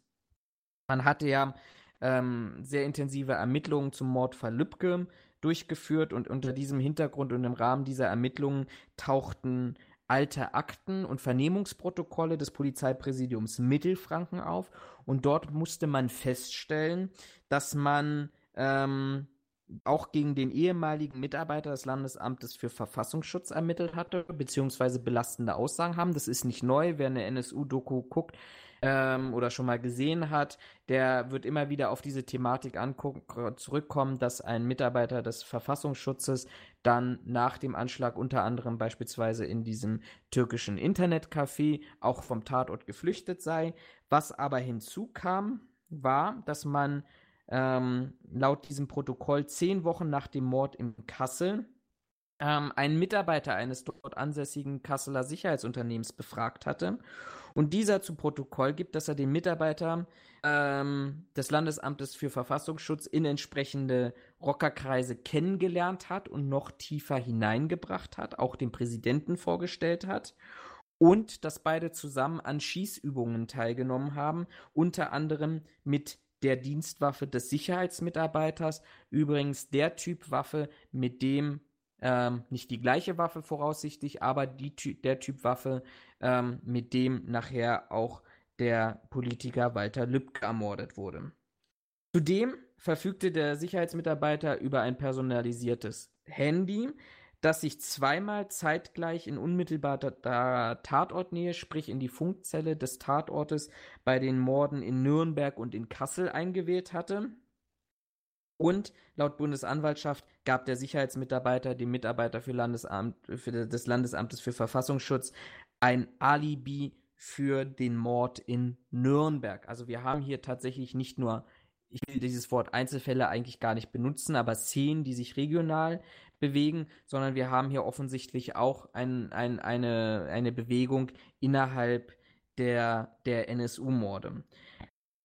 Man hatte ja ähm, sehr intensive Ermittlungen zum Mordfall Lübcke durchgeführt und unter diesem Hintergrund und im Rahmen dieser Ermittlungen tauchten alte Akten und Vernehmungsprotokolle des Polizeipräsidiums Mittelfranken auf und dort musste man feststellen, dass man ähm, auch gegen den ehemaligen Mitarbeiter des Landesamtes für Verfassungsschutz ermittelt hatte, beziehungsweise belastende Aussagen haben. Das ist nicht neu. Wer eine NSU-Doku guckt ähm, oder schon mal gesehen hat, der wird immer wieder auf diese Thematik zurückkommen, dass ein Mitarbeiter des Verfassungsschutzes dann nach dem Anschlag unter anderem beispielsweise in diesem türkischen Internetcafé auch vom Tatort geflüchtet sei. Was aber hinzukam, war, dass man ähm, laut diesem Protokoll zehn Wochen nach dem Mord in Kassel ähm, einen Mitarbeiter eines dort ansässigen Kasseler Sicherheitsunternehmens befragt hatte und dieser zu Protokoll gibt, dass er den Mitarbeiter ähm, des Landesamtes für Verfassungsschutz in entsprechende Rockerkreise kennengelernt hat und noch tiefer hineingebracht hat, auch dem Präsidenten vorgestellt hat und dass beide zusammen an Schießübungen teilgenommen haben, unter anderem mit der Dienstwaffe des Sicherheitsmitarbeiters. Übrigens der Typ Waffe, mit dem ähm, nicht die gleiche Waffe voraussichtlich, aber die, der Typ Waffe, ähm, mit dem nachher auch der Politiker Walter Lübcke ermordet wurde. Zudem verfügte der Sicherheitsmitarbeiter über ein personalisiertes Handy, das sich zweimal zeitgleich in unmittelbarer Tatortnähe, sprich in die Funkzelle des Tatortes bei den Morden in Nürnberg und in Kassel eingewählt hatte. Und laut Bundesanwaltschaft gab der Sicherheitsmitarbeiter dem Mitarbeiter für Landesamt, für des Landesamtes für Verfassungsschutz ein Alibi für den Mord in Nürnberg. Also wir haben hier tatsächlich nicht nur, ich will dieses Wort Einzelfälle eigentlich gar nicht benutzen, aber Szenen, die sich regional bewegen, sondern wir haben hier offensichtlich auch ein, ein, eine, eine Bewegung innerhalb der, der NSU-Morde.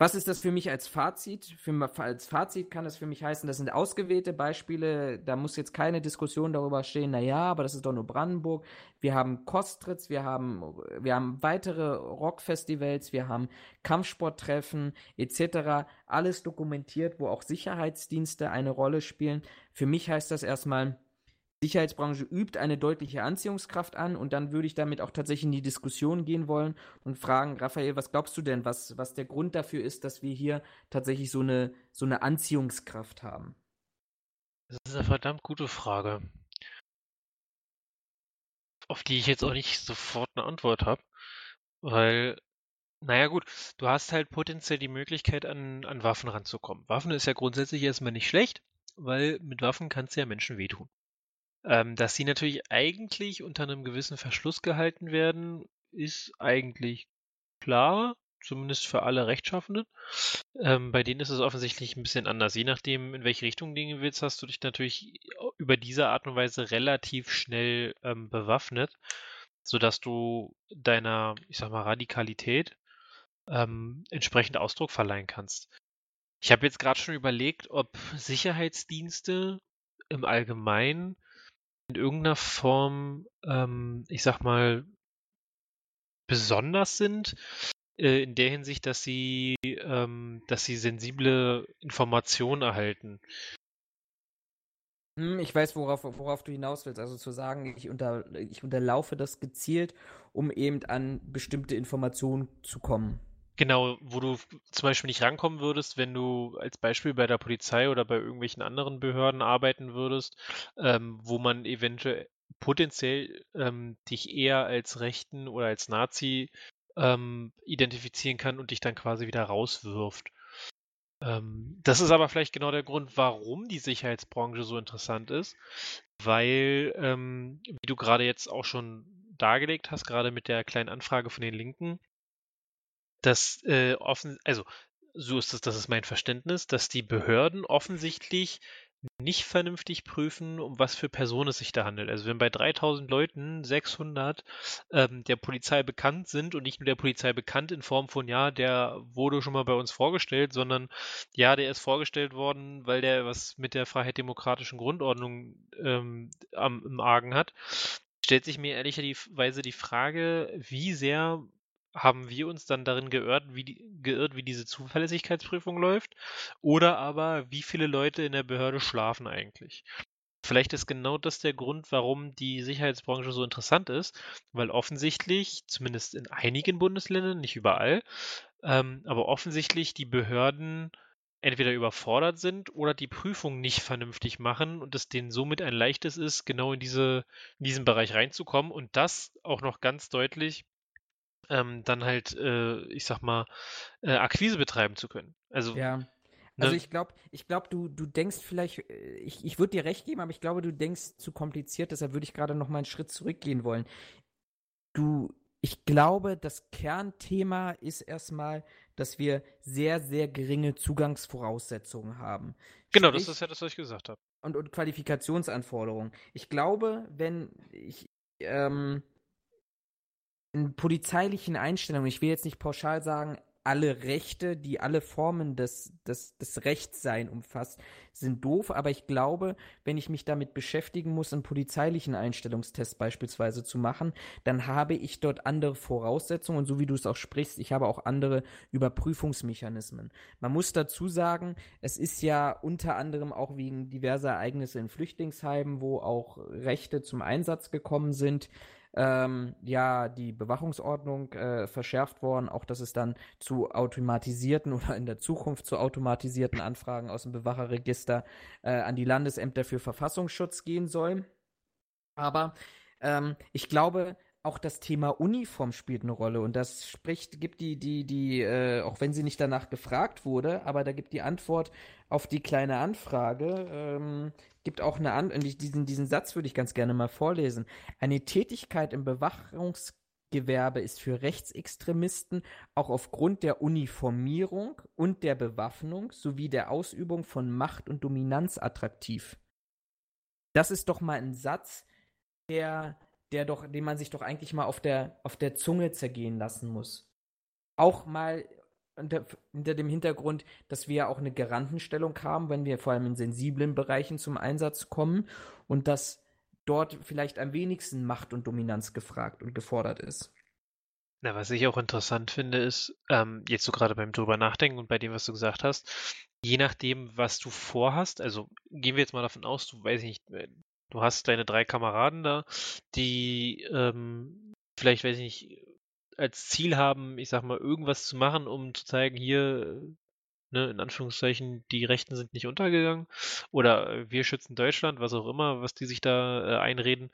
Was ist das für mich als Fazit? Für, als Fazit kann es für mich heißen, das sind ausgewählte Beispiele, da muss jetzt keine Diskussion darüber stehen, naja, aber das ist doch nur Brandenburg. Wir haben Kostritz, wir haben, wir haben weitere Rockfestivals, wir haben Kampfsporttreffen etc. Alles dokumentiert, wo auch Sicherheitsdienste eine Rolle spielen. Für mich heißt das erstmal, Sicherheitsbranche übt eine deutliche Anziehungskraft an und dann würde ich damit auch tatsächlich in die Diskussion gehen wollen und fragen, Raphael, was glaubst du denn, was, was der Grund dafür ist, dass wir hier tatsächlich so eine, so eine Anziehungskraft haben? Das ist eine verdammt gute Frage, auf die ich jetzt auch nicht sofort eine Antwort habe, weil, naja gut, du hast halt potenziell die Möglichkeit, an, an Waffen ranzukommen. Waffen ist ja grundsätzlich erstmal nicht schlecht, weil mit Waffen kannst du ja Menschen wehtun. Ähm, dass sie natürlich eigentlich unter einem gewissen Verschluss gehalten werden, ist eigentlich klar, zumindest für alle Rechtschaffenden. Ähm, bei denen ist es offensichtlich ein bisschen anders. Je nachdem, in welche Richtung du gehen willst, hast du dich natürlich über diese Art und Weise relativ schnell ähm, bewaffnet, sodass du deiner, ich sag mal, Radikalität ähm, entsprechend Ausdruck verleihen kannst. Ich habe jetzt gerade schon überlegt, ob Sicherheitsdienste im Allgemeinen in irgendeiner Form, ähm, ich sag mal, besonders sind, äh, in der Hinsicht, dass sie, ähm, dass sie sensible Informationen erhalten. Hm, ich weiß, worauf, worauf du hinaus willst. Also zu sagen, ich, unter, ich unterlaufe das gezielt, um eben an bestimmte Informationen zu kommen. Genau, wo du zum Beispiel nicht rankommen würdest, wenn du als Beispiel bei der Polizei oder bei irgendwelchen anderen Behörden arbeiten würdest, ähm, wo man eventuell potenziell ähm, dich eher als Rechten oder als Nazi ähm, identifizieren kann und dich dann quasi wieder rauswirft. Ähm, das ist aber vielleicht genau der Grund, warum die Sicherheitsbranche so interessant ist, weil, ähm, wie du gerade jetzt auch schon dargelegt hast, gerade mit der kleinen Anfrage von den Linken, dass äh, offen, also so ist es, das ist mein Verständnis, dass die Behörden offensichtlich nicht vernünftig prüfen, um was für Personen es sich da handelt. Also wenn bei 3000 Leuten 600 ähm, der Polizei bekannt sind und nicht nur der Polizei bekannt in Form von, ja, der wurde schon mal bei uns vorgestellt, sondern ja, der ist vorgestellt worden, weil der was mit der freiheit-demokratischen Grundordnung ähm, am, im Argen hat, stellt sich mir ehrlicherweise die Frage, wie sehr haben wir uns dann darin geirrt wie, die, geirrt, wie diese Zuverlässigkeitsprüfung läuft? Oder aber, wie viele Leute in der Behörde schlafen eigentlich? Vielleicht ist genau das der Grund, warum die Sicherheitsbranche so interessant ist, weil offensichtlich, zumindest in einigen Bundesländern, nicht überall, ähm, aber offensichtlich die Behörden entweder überfordert sind oder die Prüfung nicht vernünftig machen und es denen somit ein leichtes ist, genau in, diese, in diesen Bereich reinzukommen und das auch noch ganz deutlich ähm, dann halt, äh, ich sag mal, äh, Akquise betreiben zu können. Also ja. Ne also ich glaube, ich glaube, du, du denkst vielleicht, äh, ich, ich würde dir recht geben, aber ich glaube, du denkst zu kompliziert, deshalb würde ich gerade noch mal einen Schritt zurückgehen wollen. Du, ich glaube, das Kernthema ist erstmal, dass wir sehr, sehr geringe Zugangsvoraussetzungen haben. Genau, Sprich, das ist ja das, was ich gesagt habe. Und, und Qualifikationsanforderungen. Ich glaube, wenn ich, ähm, in polizeilichen Einstellungen, ich will jetzt nicht pauschal sagen, alle Rechte, die alle Formen des, des, des Rechtssein umfasst, sind doof, aber ich glaube, wenn ich mich damit beschäftigen muss, einen polizeilichen Einstellungstest beispielsweise zu machen, dann habe ich dort andere Voraussetzungen. Und so wie du es auch sprichst, ich habe auch andere Überprüfungsmechanismen. Man muss dazu sagen, es ist ja unter anderem auch wegen diverser Ereignisse in Flüchtlingsheimen, wo auch Rechte zum Einsatz gekommen sind, ähm, ja die Bewachungsordnung äh, verschärft worden, auch dass es dann zu automatisierten oder in der Zukunft zu automatisierten Anfragen aus dem Bewacherregister äh, an die Landesämter für Verfassungsschutz gehen soll. Aber ähm, ich glaube, auch das Thema Uniform spielt eine Rolle und das spricht, gibt die, die, die, äh, auch wenn sie nicht danach gefragt wurde, aber da gibt die Antwort auf die kleine Anfrage, ähm, gibt auch eine Antwort, diesen, diesen Satz würde ich ganz gerne mal vorlesen. Eine Tätigkeit im Bewachungsgewerbe ist für Rechtsextremisten auch aufgrund der Uniformierung und der Bewaffnung sowie der Ausübung von Macht und Dominanz attraktiv. Das ist doch mal ein Satz, der der doch, den man sich doch eigentlich mal auf der, auf der Zunge zergehen lassen muss. Auch mal unter, hinter dem Hintergrund, dass wir ja auch eine Garantenstellung haben, wenn wir vor allem in sensiblen Bereichen zum Einsatz kommen und dass dort vielleicht am wenigsten Macht und Dominanz gefragt und gefordert ist. Na, was ich auch interessant finde, ist, ähm, jetzt so gerade beim drüber nachdenken und bei dem, was du gesagt hast, je nachdem, was du vorhast, also gehen wir jetzt mal davon aus, du weiß ich nicht, Du hast deine drei Kameraden da, die ähm, vielleicht, weiß ich nicht, als Ziel haben, ich sag mal, irgendwas zu machen, um zu zeigen, hier, ne, in Anführungszeichen, die Rechten sind nicht untergegangen oder wir schützen Deutschland, was auch immer, was die sich da äh, einreden,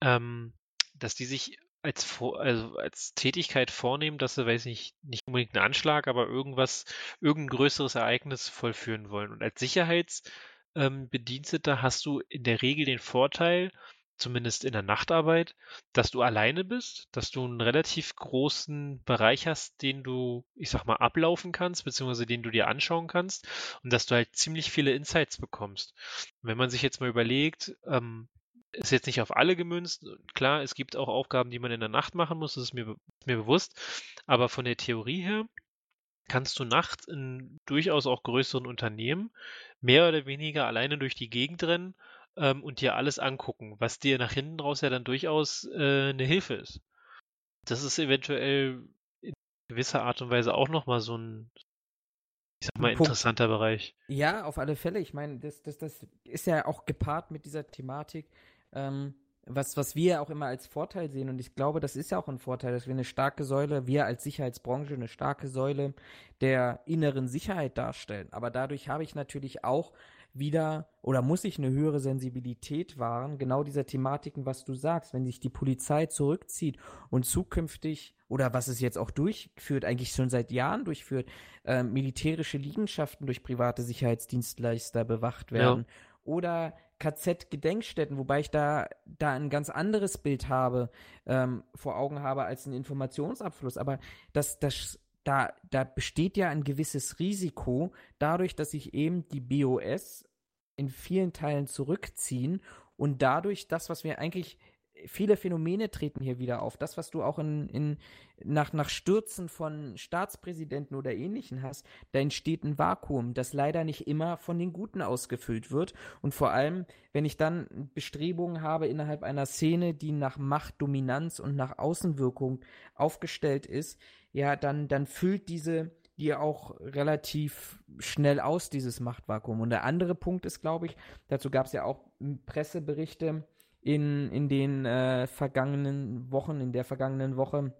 ähm, dass die sich als, also als Tätigkeit vornehmen, dass sie, weiß ich nicht, nicht unbedingt einen Anschlag, aber irgendwas, irgendein größeres Ereignis vollführen wollen. Und als Sicherheits- ähm, Bediensteter hast du in der Regel den Vorteil, zumindest in der Nachtarbeit, dass du alleine bist, dass du einen relativ großen Bereich hast, den du, ich sag mal, ablaufen kannst, beziehungsweise den du dir anschauen kannst und dass du halt ziemlich viele Insights bekommst. wenn man sich jetzt mal überlegt, ähm, ist jetzt nicht auf alle gemünzt. Klar, es gibt auch Aufgaben, die man in der Nacht machen muss, das ist mir, mir bewusst. Aber von der Theorie her kannst du nachts in durchaus auch größeren Unternehmen mehr oder weniger alleine durch die Gegend rennen ähm, und dir alles angucken, was dir nach hinten raus ja dann durchaus äh, eine Hilfe ist. Das ist eventuell in gewisser Art und Weise auch nochmal so ein, ich sag mal, interessanter Bereich. Ja, auf alle Fälle. Ich meine, das, das, das ist ja auch gepaart mit dieser Thematik. Ähm, was, was wir auch immer als Vorteil sehen, und ich glaube, das ist ja auch ein Vorteil, dass wir eine starke Säule, wir als Sicherheitsbranche eine starke Säule der inneren Sicherheit darstellen. Aber dadurch habe ich natürlich auch wieder oder muss ich eine höhere Sensibilität wahren, genau dieser Thematiken, was du sagst, wenn sich die Polizei zurückzieht und zukünftig oder was es jetzt auch durchführt, eigentlich schon seit Jahren durchführt, äh, militärische Liegenschaften durch private Sicherheitsdienstleister bewacht werden. Ja. Oder KZ-Gedenkstätten, wobei ich da, da ein ganz anderes Bild habe, ähm, vor Augen habe als ein Informationsabfluss. Aber das, das, da, da besteht ja ein gewisses Risiko, dadurch, dass sich eben die BOS in vielen Teilen zurückziehen und dadurch das, was wir eigentlich viele Phänomene treten hier wieder auf. Das, was du auch in, in, nach, nach Stürzen von Staatspräsidenten oder ähnlichen hast, da entsteht ein Vakuum, das leider nicht immer von den Guten ausgefüllt wird. Und vor allem, wenn ich dann Bestrebungen habe innerhalb einer Szene, die nach Macht, Dominanz und nach Außenwirkung aufgestellt ist, ja, dann, dann füllt diese die auch relativ schnell aus, dieses Machtvakuum. Und der andere Punkt ist, glaube ich, dazu gab es ja auch Presseberichte, in, in den äh, vergangenen Wochen, in der vergangenen Woche,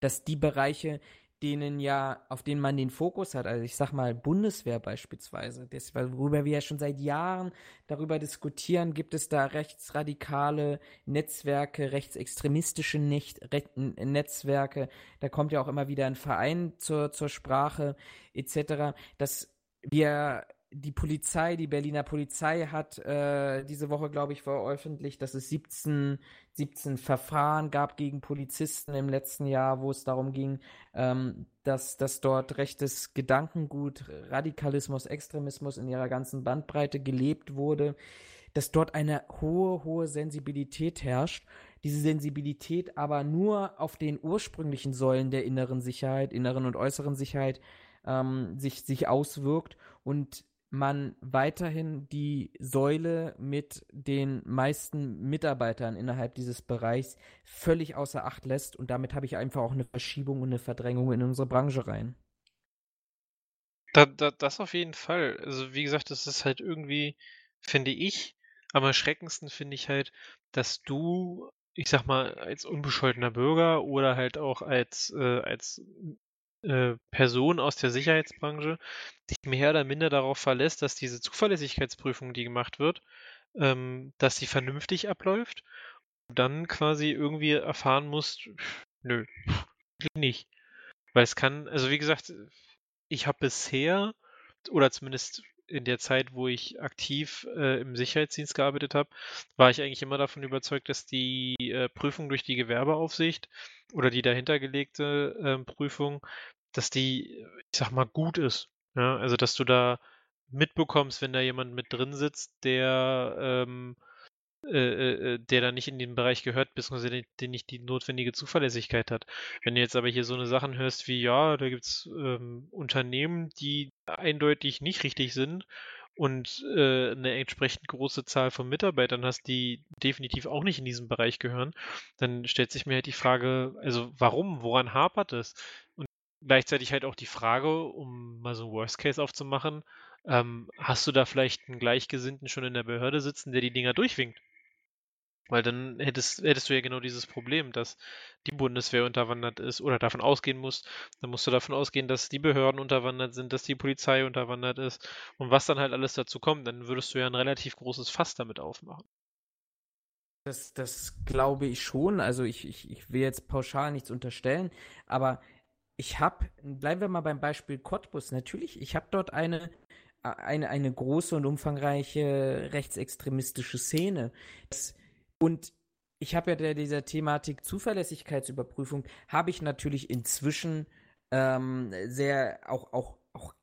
dass die Bereiche, denen ja, auf denen man den Fokus hat, also ich sag mal Bundeswehr beispielsweise, das, worüber wir ja schon seit Jahren darüber diskutieren, gibt es da rechtsradikale Netzwerke, rechtsextremistische Nicht Netzwerke, da kommt ja auch immer wieder ein Verein zur, zur Sprache, etc., dass wir die Polizei, die Berliner Polizei hat äh, diese Woche, glaube ich, veröffentlicht, dass es 17, 17 Verfahren gab gegen Polizisten im letzten Jahr, wo es darum ging, ähm, dass, dass dort rechtes Gedankengut, Radikalismus, Extremismus in ihrer ganzen Bandbreite gelebt wurde, dass dort eine hohe, hohe Sensibilität herrscht, diese Sensibilität aber nur auf den ursprünglichen Säulen der inneren Sicherheit, inneren und äußeren Sicherheit ähm, sich, sich auswirkt. Und man weiterhin die Säule mit den meisten Mitarbeitern innerhalb dieses Bereichs völlig außer Acht lässt und damit habe ich einfach auch eine Verschiebung und eine Verdrängung in unsere Branche rein. Da, da, das auf jeden Fall. Also wie gesagt, das ist halt irgendwie, finde ich, am erschreckendsten finde ich halt, dass du, ich sag mal, als unbescholtener Bürger oder halt auch als, äh, als äh, Person aus der Sicherheitsbranche dich mehr oder minder darauf verlässt, dass diese Zuverlässigkeitsprüfung, die gemacht wird, ähm, dass sie vernünftig abläuft und dann quasi irgendwie erfahren musst, nö, nicht. Weil es kann, also wie gesagt, ich habe bisher, oder zumindest in der Zeit, wo ich aktiv äh, im Sicherheitsdienst gearbeitet habe, war ich eigentlich immer davon überzeugt, dass die äh, Prüfung durch die Gewerbeaufsicht oder die dahintergelegte äh, Prüfung, dass die, ich sag mal, gut ist. Ja? Also, dass du da mitbekommst, wenn da jemand mit drin sitzt, der ähm, äh, äh, äh, der da nicht in den Bereich gehört, beziehungsweise den, nicht die notwendige Zuverlässigkeit hat. Wenn du jetzt aber hier so eine Sachen hörst wie, ja, da gibt's ähm, Unternehmen, die eindeutig nicht richtig sind und äh, eine entsprechend große Zahl von Mitarbeitern hast, die definitiv auch nicht in diesem Bereich gehören, dann stellt sich mir halt die Frage, also warum, woran hapert es? Und gleichzeitig halt auch die Frage, um mal so ein Worst Case aufzumachen, ähm, hast du da vielleicht einen Gleichgesinnten schon in der Behörde sitzen, der die Dinger durchwinkt? Weil dann hättest, hättest du ja genau dieses Problem, dass die Bundeswehr unterwandert ist oder davon ausgehen musst. Dann musst du davon ausgehen, dass die Behörden unterwandert sind, dass die Polizei unterwandert ist und was dann halt alles dazu kommt. Dann würdest du ja ein relativ großes Fass damit aufmachen. Das, das glaube ich schon. Also ich, ich, ich will jetzt pauschal nichts unterstellen, aber ich habe, bleiben wir mal beim Beispiel Cottbus, natürlich, ich habe dort eine, eine, eine große und umfangreiche rechtsextremistische Szene. Und ich habe ja der, dieser Thematik Zuverlässigkeitsüberprüfung, habe ich natürlich inzwischen ähm, sehr auch, auch, auch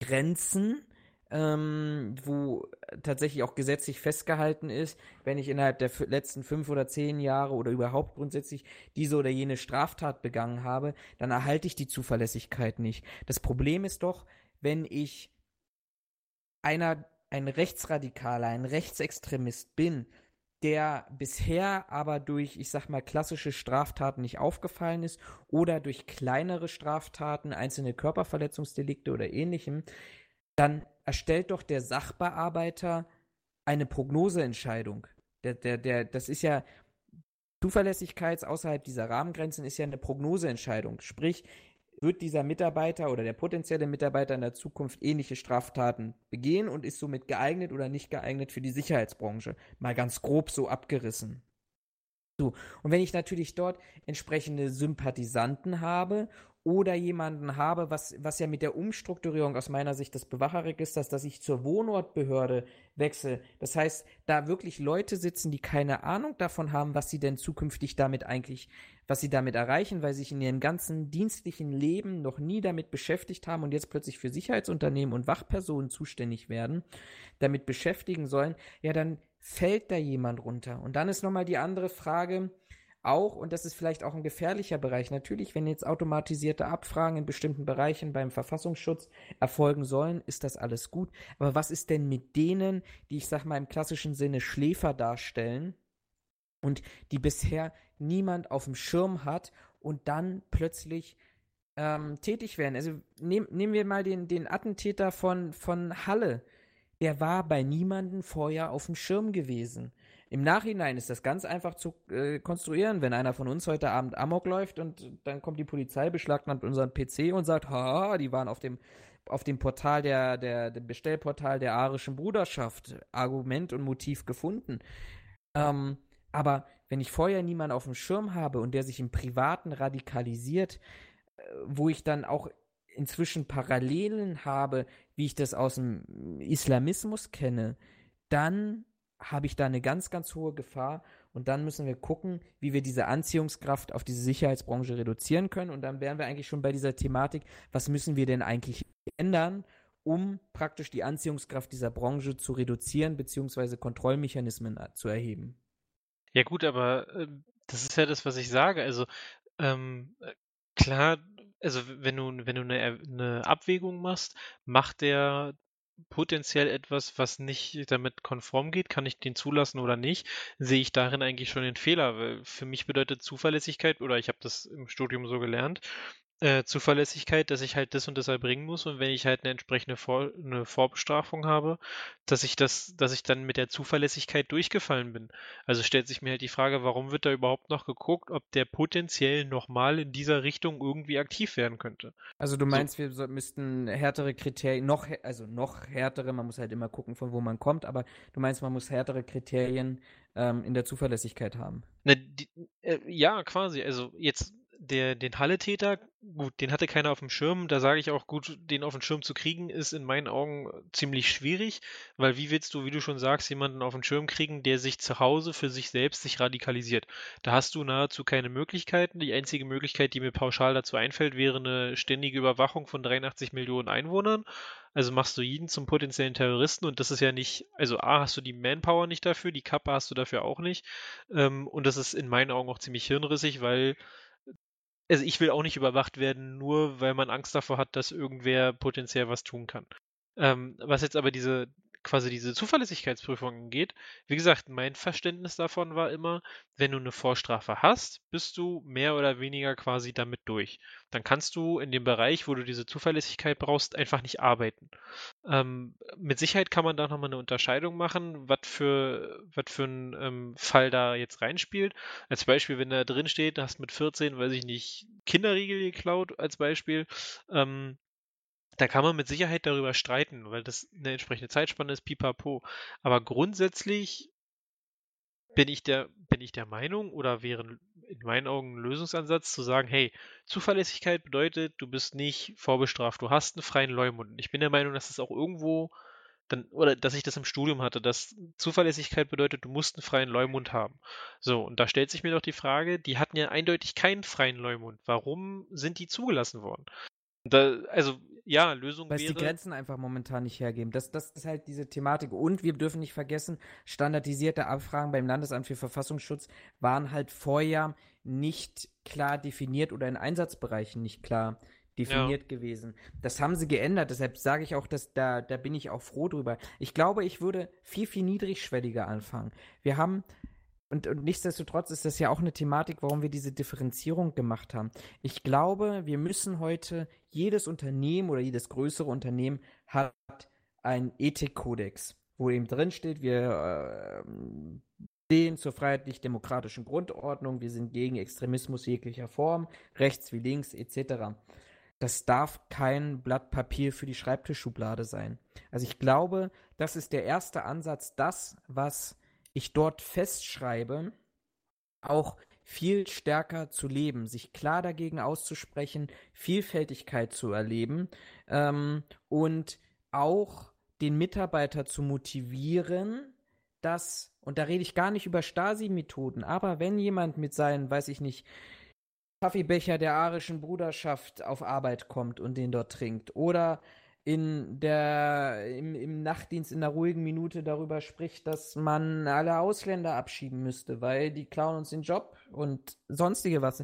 Grenzen, ähm, wo tatsächlich auch gesetzlich festgehalten ist, wenn ich innerhalb der letzten fünf oder zehn Jahre oder überhaupt grundsätzlich diese oder jene Straftat begangen habe, dann erhalte ich die Zuverlässigkeit nicht. Das Problem ist doch, wenn ich einer, ein Rechtsradikaler, ein Rechtsextremist bin, der bisher aber durch, ich sag mal, klassische Straftaten nicht aufgefallen ist oder durch kleinere Straftaten, einzelne Körperverletzungsdelikte oder ähnlichem, dann erstellt doch der Sachbearbeiter eine Prognoseentscheidung. Der, der, der, das ist ja, Zuverlässigkeit außerhalb dieser Rahmengrenzen ist ja eine Prognoseentscheidung. Sprich, wird dieser Mitarbeiter oder der potenzielle Mitarbeiter in der Zukunft ähnliche Straftaten begehen und ist somit geeignet oder nicht geeignet für die Sicherheitsbranche. Mal ganz grob so abgerissen. So. Und wenn ich natürlich dort entsprechende Sympathisanten habe oder jemanden habe, was, was ja mit der Umstrukturierung aus meiner Sicht des Bewacherregisters, dass ich zur Wohnortbehörde wechsle. Das heißt, da wirklich Leute sitzen, die keine Ahnung davon haben, was sie denn zukünftig damit eigentlich, was sie damit erreichen, weil sie sich in ihrem ganzen dienstlichen Leben noch nie damit beschäftigt haben und jetzt plötzlich für Sicherheitsunternehmen und Wachpersonen zuständig werden, damit beschäftigen sollen, ja, dann fällt da jemand runter. Und dann ist nochmal die andere Frage, auch, und das ist vielleicht auch ein gefährlicher Bereich, natürlich, wenn jetzt automatisierte Abfragen in bestimmten Bereichen beim Verfassungsschutz erfolgen sollen, ist das alles gut. Aber was ist denn mit denen, die ich sag mal im klassischen Sinne Schläfer darstellen und die bisher niemand auf dem Schirm hat und dann plötzlich ähm, tätig werden? Also nehm, nehmen wir mal den, den Attentäter von, von Halle. Der war bei niemandem vorher auf dem Schirm gewesen. Im Nachhinein ist das ganz einfach zu äh, konstruieren, wenn einer von uns heute Abend Amok läuft und dann kommt die Polizei, beschlagnahmt unseren PC und sagt, ha, die waren auf dem auf dem Portal der, der, dem Bestellportal der arischen Bruderschaft Argument und Motiv gefunden. Ähm, aber wenn ich vorher niemanden auf dem Schirm habe und der sich im Privaten radikalisiert, äh, wo ich dann auch inzwischen Parallelen habe, wie ich das aus dem Islamismus kenne, dann habe ich da eine ganz, ganz hohe Gefahr. Und dann müssen wir gucken, wie wir diese Anziehungskraft auf diese Sicherheitsbranche reduzieren können. Und dann wären wir eigentlich schon bei dieser Thematik, was müssen wir denn eigentlich ändern, um praktisch die Anziehungskraft dieser Branche zu reduzieren, beziehungsweise Kontrollmechanismen zu erheben. Ja gut, aber äh, das ist ja das, was ich sage. Also ähm, äh, klar, also wenn du, wenn du eine, eine Abwägung machst, macht der potenziell etwas, was nicht damit konform geht, kann ich den zulassen oder nicht, sehe ich darin eigentlich schon den Fehler. Weil für mich bedeutet Zuverlässigkeit, oder ich habe das im Studium so gelernt, äh, Zuverlässigkeit, dass ich halt das und das erbringen muss und wenn ich halt eine entsprechende Vor eine Vorbestrafung habe, dass ich das, dass ich dann mit der Zuverlässigkeit durchgefallen bin. Also stellt sich mir halt die Frage, warum wird da überhaupt noch geguckt, ob der potenziell nochmal in dieser Richtung irgendwie aktiv werden könnte. Also du meinst, so. wir so, müssten härtere Kriterien, noch, also noch härtere, man muss halt immer gucken, von wo man kommt, aber du meinst, man muss härtere Kriterien ähm, in der Zuverlässigkeit haben. Ne, die, äh, ja, quasi. Also jetzt der, den Halle-Täter, gut, den hatte keiner auf dem Schirm. Da sage ich auch, gut, den auf den Schirm zu kriegen, ist in meinen Augen ziemlich schwierig, weil wie willst du, wie du schon sagst, jemanden auf den Schirm kriegen, der sich zu Hause für sich selbst sich radikalisiert? Da hast du nahezu keine Möglichkeiten. Die einzige Möglichkeit, die mir pauschal dazu einfällt, wäre eine ständige Überwachung von 83 Millionen Einwohnern. Also machst du jeden zum potenziellen Terroristen und das ist ja nicht, also A, hast du die Manpower nicht dafür, die Kappe hast du dafür auch nicht. Ähm, und das ist in meinen Augen auch ziemlich hirnrissig, weil also ich will auch nicht überwacht werden, nur weil man Angst davor hat, dass irgendwer potenziell was tun kann. Ähm, was jetzt aber diese quasi diese Zuverlässigkeitsprüfung angeht, wie gesagt, mein Verständnis davon war immer, wenn du eine Vorstrafe hast, bist du mehr oder weniger quasi damit durch. Dann kannst du in dem Bereich, wo du diese Zuverlässigkeit brauchst, einfach nicht arbeiten. Ähm, mit Sicherheit kann man da nochmal eine Unterscheidung machen, was für, was für ein ähm, Fall da jetzt reinspielt. Als Beispiel, wenn da drin steht, du hast mit 14, weiß ich nicht, Kinderriegel geklaut, als Beispiel, ähm, da kann man mit Sicherheit darüber streiten, weil das eine entsprechende Zeitspanne ist, pipapo. Aber grundsätzlich bin ich der, bin ich der Meinung oder wäre in meinen Augen ein Lösungsansatz zu sagen, hey, Zuverlässigkeit bedeutet, du bist nicht vorbestraft, du hast einen freien Leumund. Ich bin der Meinung, dass es auch irgendwo dann, oder dass ich das im Studium hatte, dass Zuverlässigkeit bedeutet, du musst einen freien Leumund haben. So, und da stellt sich mir doch die Frage, die hatten ja eindeutig keinen freien Leumund. Warum sind die zugelassen worden? Da, also ja, Lösung Weil wäre. Weil die Grenzen einfach momentan nicht hergeben. Das, das ist halt diese Thematik. Und wir dürfen nicht vergessen, standardisierte Abfragen beim Landesamt für Verfassungsschutz waren halt vorher nicht klar definiert oder in Einsatzbereichen nicht klar definiert ja. gewesen. Das haben sie geändert, deshalb sage ich auch, dass da, da bin ich auch froh drüber. Ich glaube, ich würde viel, viel niedrigschwelliger anfangen. Wir haben und, und nichtsdestotrotz ist das ja auch eine Thematik, warum wir diese Differenzierung gemacht haben. Ich glaube, wir müssen heute, jedes Unternehmen oder jedes größere Unternehmen hat einen Ethikkodex, wo eben drin steht, wir äh, stehen zur freiheitlich-demokratischen Grundordnung, wir sind gegen Extremismus jeglicher Form, rechts wie links etc. Das darf kein Blatt Papier für die Schreibtischschublade sein. Also ich glaube, das ist der erste Ansatz, das, was ich dort festschreibe, auch viel stärker zu leben, sich klar dagegen auszusprechen, Vielfältigkeit zu erleben ähm, und auch den Mitarbeiter zu motivieren, dass, und da rede ich gar nicht über Stasi-Methoden, aber wenn jemand mit seinen, weiß ich nicht, Kaffeebecher der arischen Bruderschaft auf Arbeit kommt und den dort trinkt oder in der, im, im Nachtdienst in der ruhigen Minute darüber spricht, dass man alle Ausländer abschieben müsste, weil die klauen uns den Job und sonstige was.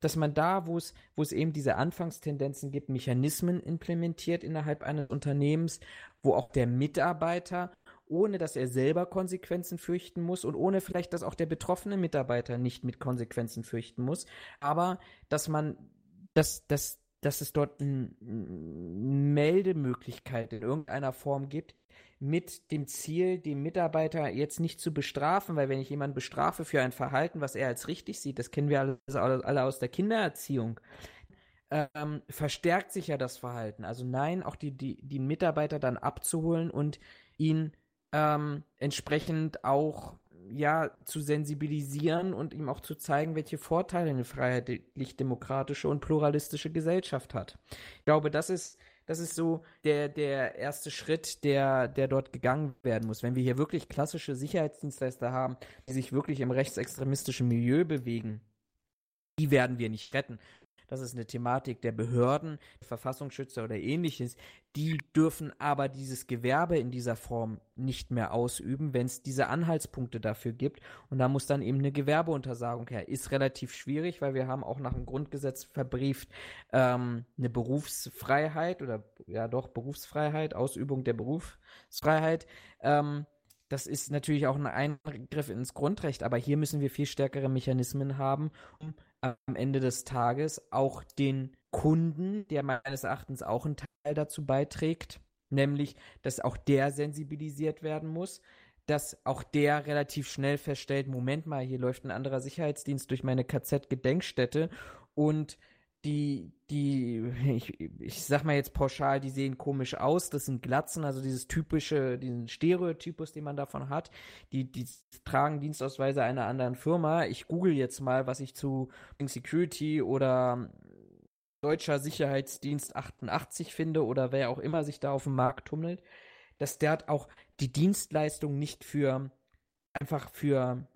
Dass man da, wo es, wo es eben diese Anfangstendenzen gibt, Mechanismen implementiert innerhalb eines Unternehmens, wo auch der Mitarbeiter ohne dass er selber Konsequenzen fürchten muss und ohne vielleicht, dass auch der betroffene Mitarbeiter nicht mit Konsequenzen fürchten muss, aber dass man, dass, dass dass es dort eine Meldemöglichkeit in irgendeiner Form gibt, mit dem Ziel, den Mitarbeiter jetzt nicht zu bestrafen, weil wenn ich jemanden bestrafe für ein Verhalten, was er als richtig sieht, das kennen wir alle, aus der Kindererziehung, ähm, verstärkt sich ja das Verhalten. Also nein, auch die, die, die Mitarbeiter dann abzuholen und ihn ähm, entsprechend auch ja, zu sensibilisieren und ihm auch zu zeigen, welche Vorteile eine freiheitlich-demokratische und pluralistische Gesellschaft hat. Ich glaube, das ist, das ist so der, der erste Schritt, der, der dort gegangen werden muss. Wenn wir hier wirklich klassische Sicherheitsdienstleister haben, die sich wirklich im rechtsextremistischen Milieu bewegen, die werden wir nicht retten. Das ist eine Thematik der Behörden, Verfassungsschützer oder ähnliches. Die dürfen aber dieses Gewerbe in dieser Form nicht mehr ausüben, wenn es diese Anhaltspunkte dafür gibt. Und da muss dann eben eine Gewerbeuntersagung her. Ist relativ schwierig, weil wir haben auch nach dem Grundgesetz verbrieft ähm, eine Berufsfreiheit oder ja doch Berufsfreiheit, Ausübung der Berufsfreiheit. Ähm, das ist natürlich auch ein Eingriff ins Grundrecht, aber hier müssen wir viel stärkere Mechanismen haben, um am Ende des Tages auch den Kunden, der meines Erachtens auch einen Teil dazu beiträgt, nämlich, dass auch der sensibilisiert werden muss, dass auch der relativ schnell feststellt, Moment mal, hier läuft ein anderer Sicherheitsdienst durch meine KZ-Gedenkstätte und die, die, ich, ich sag mal jetzt pauschal, die sehen komisch aus, das sind Glatzen, also dieses typische, diesen Stereotypus, den man davon hat, die, die tragen Dienstausweise einer anderen Firma. Ich google jetzt mal, was ich zu Security oder Deutscher Sicherheitsdienst 88 finde oder wer auch immer sich da auf dem Markt tummelt, dass der auch die Dienstleistung nicht für einfach für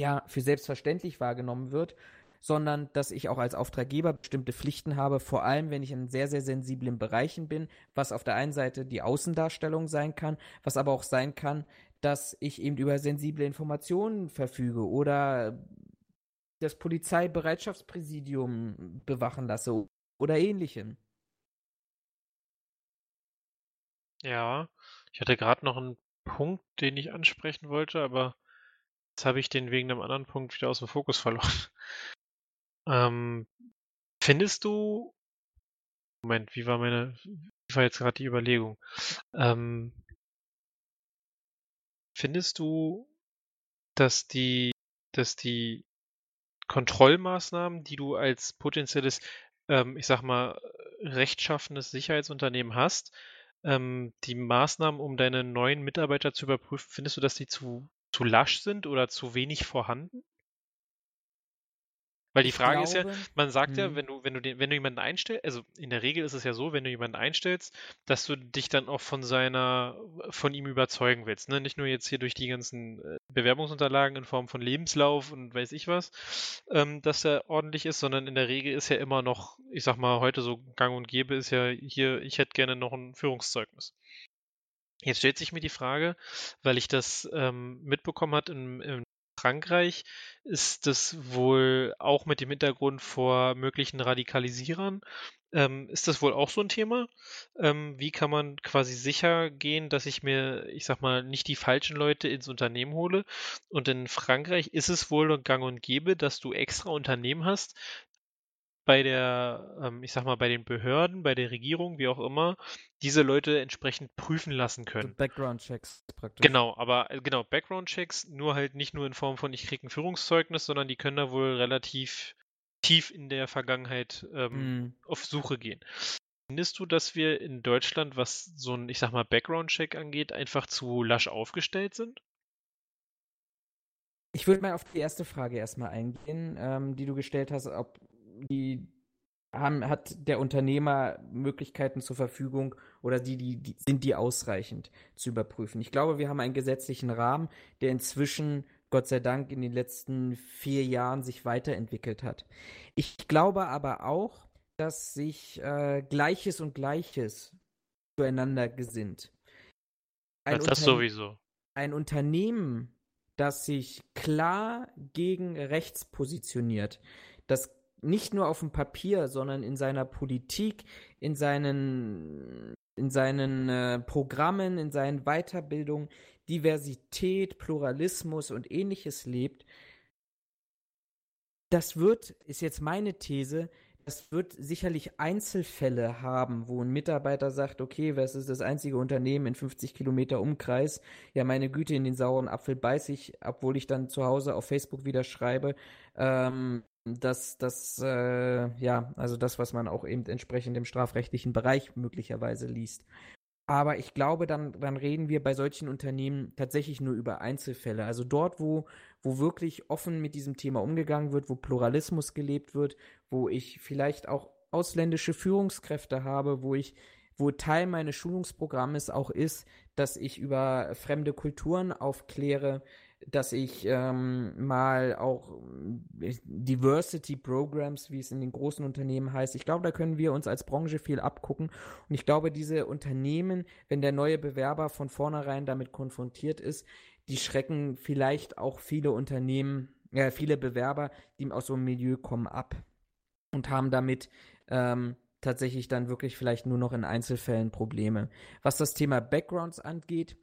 ja, für selbstverständlich wahrgenommen wird, sondern dass ich auch als Auftraggeber bestimmte Pflichten habe, vor allem wenn ich in sehr, sehr sensiblen Bereichen bin, was auf der einen Seite die Außendarstellung sein kann, was aber auch sein kann, dass ich eben über sensible Informationen verfüge oder das Polizeibereitschaftspräsidium bewachen lasse oder ähnlichem. Ja, ich hatte gerade noch einen Punkt, den ich ansprechen wollte, aber jetzt habe ich den wegen einem anderen Punkt wieder aus dem Fokus verloren. Ähm, findest du Moment, wie war meine wie war jetzt gerade die Überlegung? Ähm findest du, dass die dass die Kontrollmaßnahmen, die du als potenzielles, ähm, ich sag mal, rechtschaffenes Sicherheitsunternehmen hast, ähm, die Maßnahmen, um deine neuen Mitarbeiter zu überprüfen, findest du, dass die zu zu lasch sind oder zu wenig vorhanden? Weil die Frage ist ja, man sagt ja, hm. wenn du, wenn du den, wenn du jemanden einstellst, also in der Regel ist es ja so, wenn du jemanden einstellst, dass du dich dann auch von seiner, von ihm überzeugen willst. Ne? Nicht nur jetzt hier durch die ganzen äh, Bewerbungsunterlagen in Form von Lebenslauf und weiß ich was, ähm, dass er ordentlich ist, sondern in der Regel ist ja immer noch, ich sag mal, heute so gang und gäbe ist ja hier, ich hätte gerne noch ein Führungszeugnis. Jetzt stellt sich mir die Frage, weil ich das ähm, mitbekommen hat im, im Frankreich ist das wohl auch mit dem Hintergrund vor möglichen Radikalisierern. Ähm, ist das wohl auch so ein Thema? Ähm, wie kann man quasi sicher gehen, dass ich mir, ich sag mal, nicht die falschen Leute ins Unternehmen hole? Und in Frankreich ist es wohl gang und gäbe, dass du extra Unternehmen hast, bei der, ähm, ich sag mal, bei den Behörden, bei der Regierung, wie auch immer, diese Leute entsprechend prüfen lassen können. Background-Checks praktisch. Genau, aber äh, genau, Background-Checks, nur halt nicht nur in Form von, ich kriege ein Führungszeugnis, sondern die können da wohl relativ tief in der Vergangenheit ähm, mm. auf Suche gehen. Findest du, dass wir in Deutschland, was so ein, ich sag mal, Background-Check angeht, einfach zu lasch aufgestellt sind? Ich würde mal auf die erste Frage erstmal eingehen, ähm, die du gestellt hast, ob die haben, hat der Unternehmer Möglichkeiten zur Verfügung oder die, die, die, sind die ausreichend zu überprüfen? Ich glaube, wir haben einen gesetzlichen Rahmen, der inzwischen, Gott sei Dank, in den letzten vier Jahren sich weiterentwickelt hat. Ich glaube aber auch, dass sich äh, Gleiches und Gleiches zueinander gesinnt. Ein das sowieso. Ein Unternehmen, das sich klar gegen rechts positioniert, das nicht nur auf dem Papier, sondern in seiner Politik, in seinen, in seinen äh, Programmen, in seinen Weiterbildungen Diversität, Pluralismus und ähnliches lebt, das wird, ist jetzt meine These, das wird sicherlich Einzelfälle haben, wo ein Mitarbeiter sagt, okay, was ist das einzige Unternehmen in 50 Kilometer Umkreis? Ja, meine Güte, in den sauren Apfel beiß ich, obwohl ich dann zu Hause auf Facebook wieder schreibe, ähm, dass das, äh, ja, also das, was man auch eben entsprechend im strafrechtlichen Bereich möglicherweise liest. Aber ich glaube, dann, dann reden wir bei solchen Unternehmen tatsächlich nur über Einzelfälle. Also dort, wo, wo wirklich offen mit diesem Thema umgegangen wird, wo Pluralismus gelebt wird, wo ich vielleicht auch ausländische Führungskräfte habe, wo ich, wo Teil meines Schulungsprogrammes auch ist, dass ich über fremde Kulturen aufkläre, dass ich ähm, mal auch äh, Diversity Programs, wie es in den großen Unternehmen heißt, ich glaube, da können wir uns als Branche viel abgucken. Und ich glaube, diese Unternehmen, wenn der neue Bewerber von vornherein damit konfrontiert ist, die schrecken vielleicht auch viele Unternehmen, äh, viele Bewerber, die aus so einem Milieu kommen, ab und haben damit ähm, tatsächlich dann wirklich vielleicht nur noch in Einzelfällen Probleme. Was das Thema Backgrounds angeht,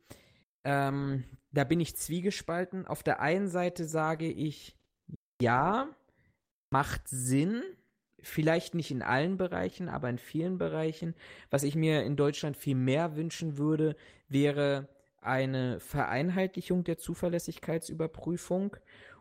ähm, da bin ich zwiegespalten. Auf der einen Seite sage ich, ja, macht Sinn, vielleicht nicht in allen Bereichen, aber in vielen Bereichen. Was ich mir in Deutschland viel mehr wünschen würde, wäre eine Vereinheitlichung der Zuverlässigkeitsüberprüfung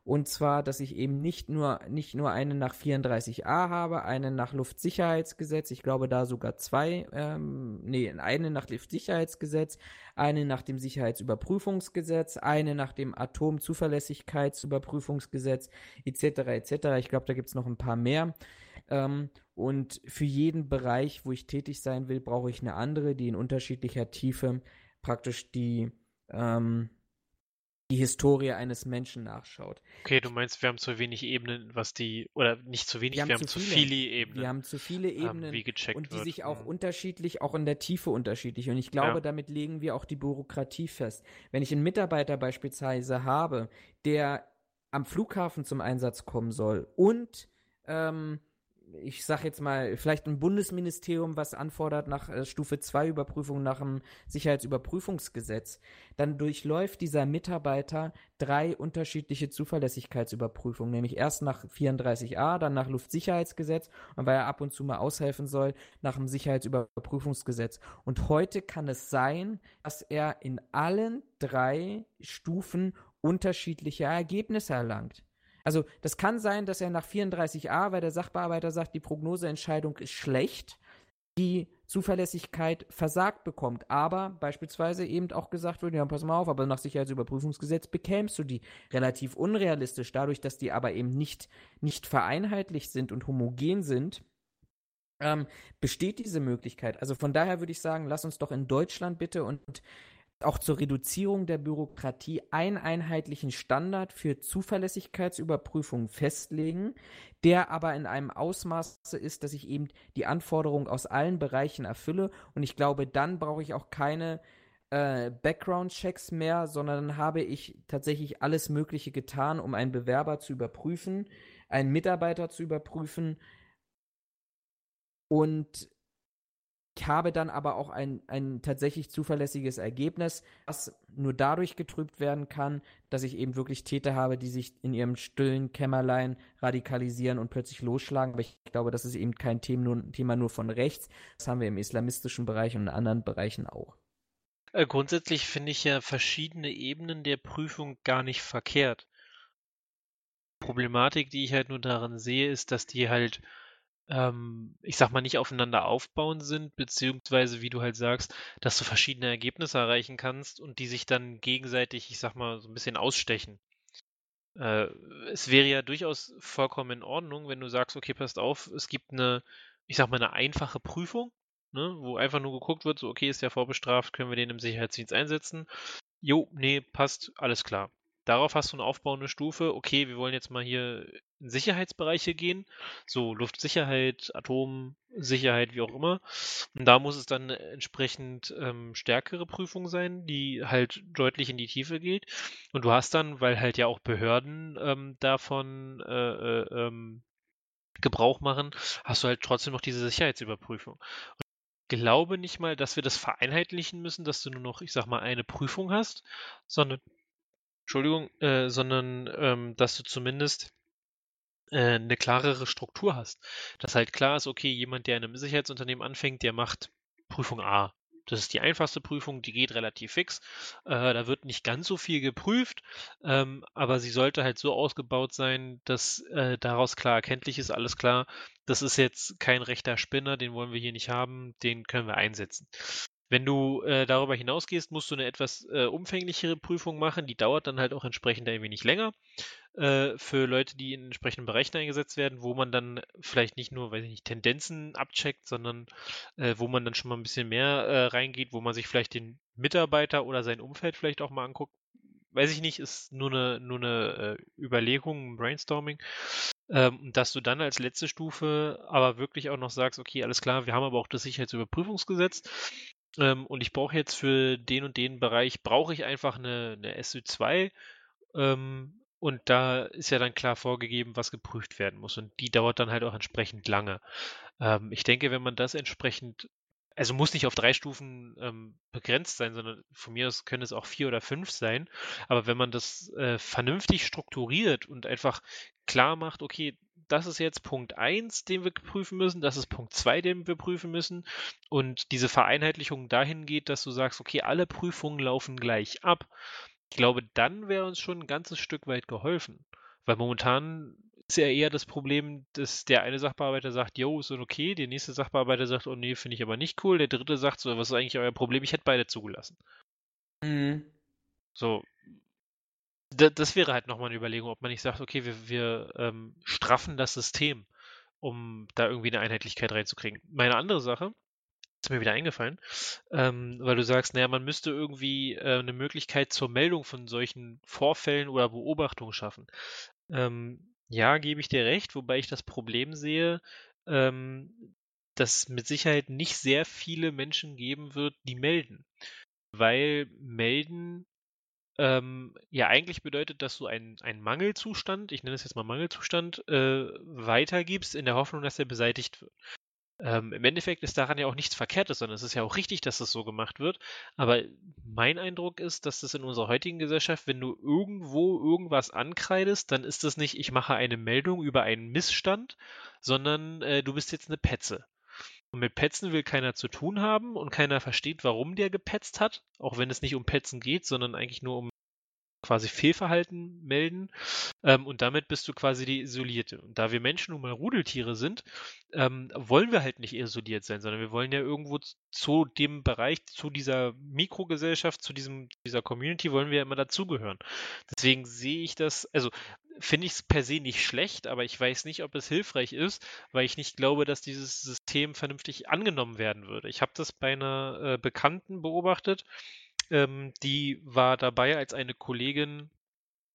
und zwar, dass ich eben nicht nur, nicht nur eine nach 34a habe, eine nach Luftsicherheitsgesetz, ich glaube da sogar zwei, ähm, nee, eine nach Luftsicherheitsgesetz, eine nach dem Sicherheitsüberprüfungsgesetz, eine nach dem Atomzuverlässigkeitsüberprüfungsgesetz, etc., etc. Ich glaube, da gibt es noch ein paar mehr. Ähm, und für jeden Bereich, wo ich tätig sein will, brauche ich eine andere, die in unterschiedlicher Tiefe praktisch die, ähm, die Historie eines Menschen nachschaut. Okay, du meinst, wir haben zu wenig Ebenen, was die, oder nicht zu wenig, wir haben, wir haben zu, viele, viele, Ebenen. Wir haben zu viele ähm, Ebenen wie gecheckt und die wird. sich auch mhm. unterschiedlich, auch in der Tiefe unterschiedlich. Und ich glaube, ja. damit legen wir auch die Bürokratie fest. Wenn ich einen Mitarbeiter beispielsweise habe, der am Flughafen zum Einsatz kommen soll und ähm, ich sag jetzt mal, vielleicht ein Bundesministerium, was anfordert nach äh, Stufe 2 Überprüfung nach dem Sicherheitsüberprüfungsgesetz, dann durchläuft dieser Mitarbeiter drei unterschiedliche Zuverlässigkeitsüberprüfungen, nämlich erst nach 34a, dann nach Luftsicherheitsgesetz und weil er ab und zu mal aushelfen soll, nach dem Sicherheitsüberprüfungsgesetz. Und heute kann es sein, dass er in allen drei Stufen unterschiedliche Ergebnisse erlangt. Also das kann sein, dass er nach 34a, weil der Sachbearbeiter sagt, die Prognoseentscheidung ist schlecht, die Zuverlässigkeit versagt bekommt. Aber beispielsweise eben auch gesagt wird, ja, pass mal auf, aber nach Sicherheitsüberprüfungsgesetz bekämst du die relativ unrealistisch, dadurch, dass die aber eben nicht, nicht vereinheitlicht sind und homogen sind. Ähm, besteht diese Möglichkeit. Also von daher würde ich sagen, lass uns doch in Deutschland bitte und auch zur Reduzierung der Bürokratie einen einheitlichen Standard für Zuverlässigkeitsüberprüfungen festlegen, der aber in einem Ausmaß ist, dass ich eben die Anforderungen aus allen Bereichen erfülle. Und ich glaube, dann brauche ich auch keine äh, Background-Checks mehr, sondern dann habe ich tatsächlich alles Mögliche getan, um einen Bewerber zu überprüfen, einen Mitarbeiter zu überprüfen und habe dann aber auch ein, ein tatsächlich zuverlässiges Ergebnis, was nur dadurch getrübt werden kann, dass ich eben wirklich Täter habe, die sich in ihrem stillen Kämmerlein radikalisieren und plötzlich losschlagen. Aber ich glaube, das ist eben kein Thema nur, von rechts. Das haben wir im islamistischen Bereich und in anderen Bereichen auch. Äh, grundsätzlich finde ich ja verschiedene Ebenen der Prüfung gar nicht verkehrt. Problematik, die ich halt nur darin sehe, ist, dass die halt ähm, ich sag mal, nicht aufeinander aufbauen sind, beziehungsweise, wie du halt sagst, dass du verschiedene Ergebnisse erreichen kannst und die sich dann gegenseitig, ich sag mal, so ein bisschen ausstechen. Äh, es wäre ja durchaus vollkommen in Ordnung, wenn du sagst, okay, passt auf, es gibt eine, ich sag mal, eine einfache Prüfung, ne, wo einfach nur geguckt wird, so, okay, ist der vorbestraft, können wir den im Sicherheitsdienst einsetzen? Jo, nee, passt, alles klar. Darauf hast du eine aufbauende Stufe. Okay, wir wollen jetzt mal hier in Sicherheitsbereiche gehen, so Luftsicherheit, Atomsicherheit, wie auch immer. Und da muss es dann entsprechend ähm, stärkere Prüfung sein, die halt deutlich in die Tiefe geht. Und du hast dann, weil halt ja auch Behörden ähm, davon äh, äh, ähm, Gebrauch machen, hast du halt trotzdem noch diese Sicherheitsüberprüfung. Und glaube nicht mal, dass wir das vereinheitlichen müssen, dass du nur noch, ich sag mal, eine Prüfung hast, sondern Entschuldigung, äh, sondern ähm, dass du zumindest äh, eine klarere Struktur hast. Dass halt klar ist, okay, jemand, der in einem Sicherheitsunternehmen anfängt, der macht Prüfung A. Das ist die einfachste Prüfung, die geht relativ fix. Äh, da wird nicht ganz so viel geprüft, ähm, aber sie sollte halt so ausgebaut sein, dass äh, daraus klar erkenntlich ist, alles klar, das ist jetzt kein rechter Spinner, den wollen wir hier nicht haben, den können wir einsetzen. Wenn du äh, darüber hinausgehst, musst du eine etwas äh, umfänglichere Prüfung machen. Die dauert dann halt auch entsprechend ein wenig länger äh, für Leute, die in entsprechenden Bereichen eingesetzt werden, wo man dann vielleicht nicht nur, weiß ich nicht, Tendenzen abcheckt, sondern äh, wo man dann schon mal ein bisschen mehr äh, reingeht, wo man sich vielleicht den Mitarbeiter oder sein Umfeld vielleicht auch mal anguckt. weiß ich nicht, ist nur eine, nur eine äh, Überlegung, ein Brainstorming. Ähm, dass du dann als letzte Stufe aber wirklich auch noch sagst, okay, alles klar, wir haben aber auch das Sicherheitsüberprüfungsgesetz ähm, und ich brauche jetzt für den und den Bereich, brauche ich einfach eine, eine SU2 ähm, und da ist ja dann klar vorgegeben, was geprüft werden muss und die dauert dann halt auch entsprechend lange. Ähm, ich denke, wenn man das entsprechend also muss nicht auf drei Stufen ähm, begrenzt sein, sondern von mir aus können es auch vier oder fünf sein. Aber wenn man das äh, vernünftig strukturiert und einfach klar macht, okay, das ist jetzt Punkt 1, den wir prüfen müssen, das ist Punkt 2, den wir prüfen müssen und diese Vereinheitlichung dahin geht, dass du sagst, okay, alle Prüfungen laufen gleich ab. Ich glaube, dann wäre uns schon ein ganzes Stück weit geholfen. Weil momentan ist ja eher das Problem, dass der eine Sachbearbeiter sagt, yo, ist okay, der nächste Sachbearbeiter sagt, oh nee, finde ich aber nicht cool, der dritte sagt so, was ist eigentlich euer Problem? Ich hätte beide zugelassen. Mhm. So. Das wäre halt nochmal eine Überlegung, ob man nicht sagt, okay, wir, wir ähm, straffen das System, um da irgendwie eine Einheitlichkeit reinzukriegen. Meine andere Sache, ist mir wieder eingefallen, ähm, weil du sagst, naja, man müsste irgendwie äh, eine Möglichkeit zur Meldung von solchen Vorfällen oder Beobachtungen schaffen. Ähm, ja, gebe ich dir recht, wobei ich das Problem sehe, ähm, dass mit Sicherheit nicht sehr viele Menschen geben wird, die melden. Weil melden ähm, ja eigentlich bedeutet, dass du einen, Mangelzustand, ich nenne es jetzt mal Mangelzustand, äh, weitergibst in der Hoffnung, dass er beseitigt wird. Ähm, Im Endeffekt ist daran ja auch nichts Verkehrtes, sondern es ist ja auch richtig, dass das so gemacht wird. Aber mein Eindruck ist, dass das in unserer heutigen Gesellschaft, wenn du irgendwo irgendwas ankreidest, dann ist das nicht, ich mache eine Meldung über einen Missstand, sondern äh, du bist jetzt eine Petze. Und mit Petzen will keiner zu tun haben und keiner versteht, warum der gepetzt hat, auch wenn es nicht um Petzen geht, sondern eigentlich nur um quasi Fehlverhalten melden ähm, und damit bist du quasi die Isolierte. Und da wir Menschen nun mal Rudeltiere sind, ähm, wollen wir halt nicht isoliert sein, sondern wir wollen ja irgendwo zu dem Bereich, zu dieser Mikrogesellschaft, zu diesem, dieser Community wollen wir ja immer dazugehören. Deswegen sehe ich das, also finde ich es per se nicht schlecht, aber ich weiß nicht, ob es hilfreich ist, weil ich nicht glaube, dass dieses System vernünftig angenommen werden würde. Ich habe das bei einer äh, Bekannten beobachtet, ähm, die war dabei, als eine Kollegin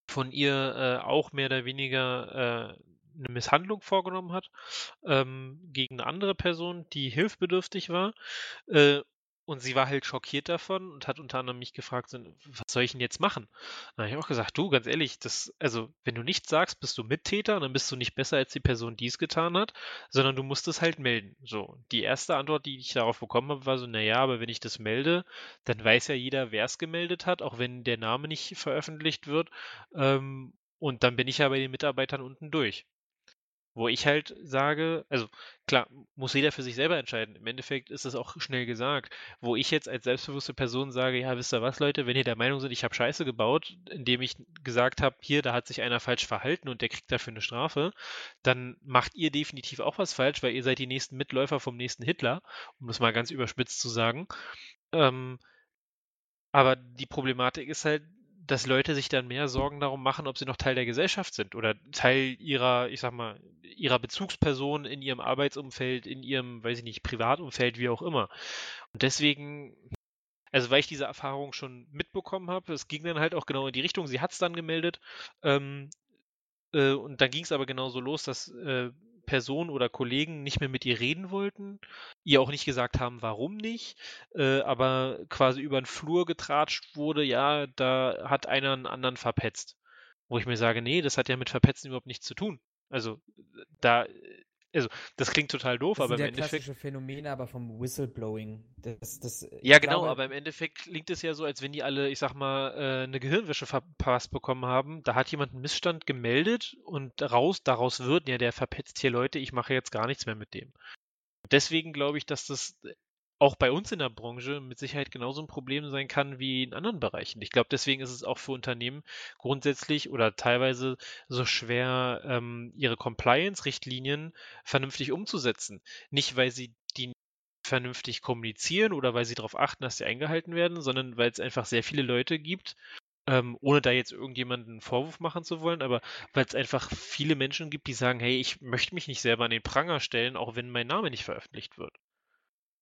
von ihr äh, auch mehr oder weniger äh, eine Misshandlung vorgenommen hat ähm, gegen eine andere Person, die hilfsbedürftig war. Äh, und sie war halt schockiert davon und hat unter anderem mich gefragt, was soll ich denn jetzt machen? Da habe ich auch gesagt, du, ganz ehrlich, das, also, wenn du nichts sagst, bist du Mittäter und dann bist du nicht besser als die Person, die es getan hat, sondern du musst es halt melden. So. Die erste Antwort, die ich darauf bekommen habe, war so, naja, aber wenn ich das melde, dann weiß ja jeder, wer es gemeldet hat, auch wenn der Name nicht veröffentlicht wird. Ähm, und dann bin ich ja bei den Mitarbeitern unten durch. Wo ich halt sage, also klar, muss jeder für sich selber entscheiden. Im Endeffekt ist es auch schnell gesagt. Wo ich jetzt als selbstbewusste Person sage, ja, wisst ihr was, Leute, wenn ihr der Meinung seid, ich habe Scheiße gebaut, indem ich gesagt habe, hier, da hat sich einer falsch verhalten und der kriegt dafür eine Strafe, dann macht ihr definitiv auch was falsch, weil ihr seid die nächsten Mitläufer vom nächsten Hitler, um das mal ganz überspitzt zu sagen. Ähm, aber die Problematik ist halt, dass Leute sich dann mehr Sorgen darum machen, ob sie noch Teil der Gesellschaft sind oder Teil ihrer, ich sag mal, ihrer Bezugsperson in ihrem Arbeitsumfeld, in ihrem, weiß ich nicht, Privatumfeld, wie auch immer. Und deswegen, also weil ich diese Erfahrung schon mitbekommen habe, es ging dann halt auch genau in die Richtung, sie hat es dann gemeldet. Ähm, äh, und dann ging es aber genauso los, dass äh, Personen oder Kollegen nicht mehr mit ihr reden wollten, ihr auch nicht gesagt haben, warum nicht, äh, aber quasi über den Flur getratscht wurde, ja, da hat einer einen anderen verpetzt. Wo ich mir sage, nee, das hat ja mit Verpetzen überhaupt nichts zu tun. Also da also das klingt total doof, das aber im Endeffekt. klassische Phänomene, aber vom Whistleblowing. Das, das, ja, genau, glaube, aber im Endeffekt klingt es ja so, als wenn die alle, ich sag mal, äh, eine Gehirnwäsche verpasst bekommen haben. Da hat jemand einen Missstand gemeldet und daraus, daraus wird, ja, der verpetzt hier Leute, ich mache jetzt gar nichts mehr mit dem. Deswegen glaube ich, dass das auch bei uns in der Branche mit Sicherheit genauso ein Problem sein kann wie in anderen Bereichen. Ich glaube, deswegen ist es auch für Unternehmen grundsätzlich oder teilweise so schwer, ähm, ihre Compliance-Richtlinien vernünftig umzusetzen. Nicht, weil sie die vernünftig kommunizieren oder weil sie darauf achten, dass sie eingehalten werden, sondern weil es einfach sehr viele Leute gibt, ähm, ohne da jetzt irgendjemanden einen Vorwurf machen zu wollen, aber weil es einfach viele Menschen gibt, die sagen, hey, ich möchte mich nicht selber an den Pranger stellen, auch wenn mein Name nicht veröffentlicht wird.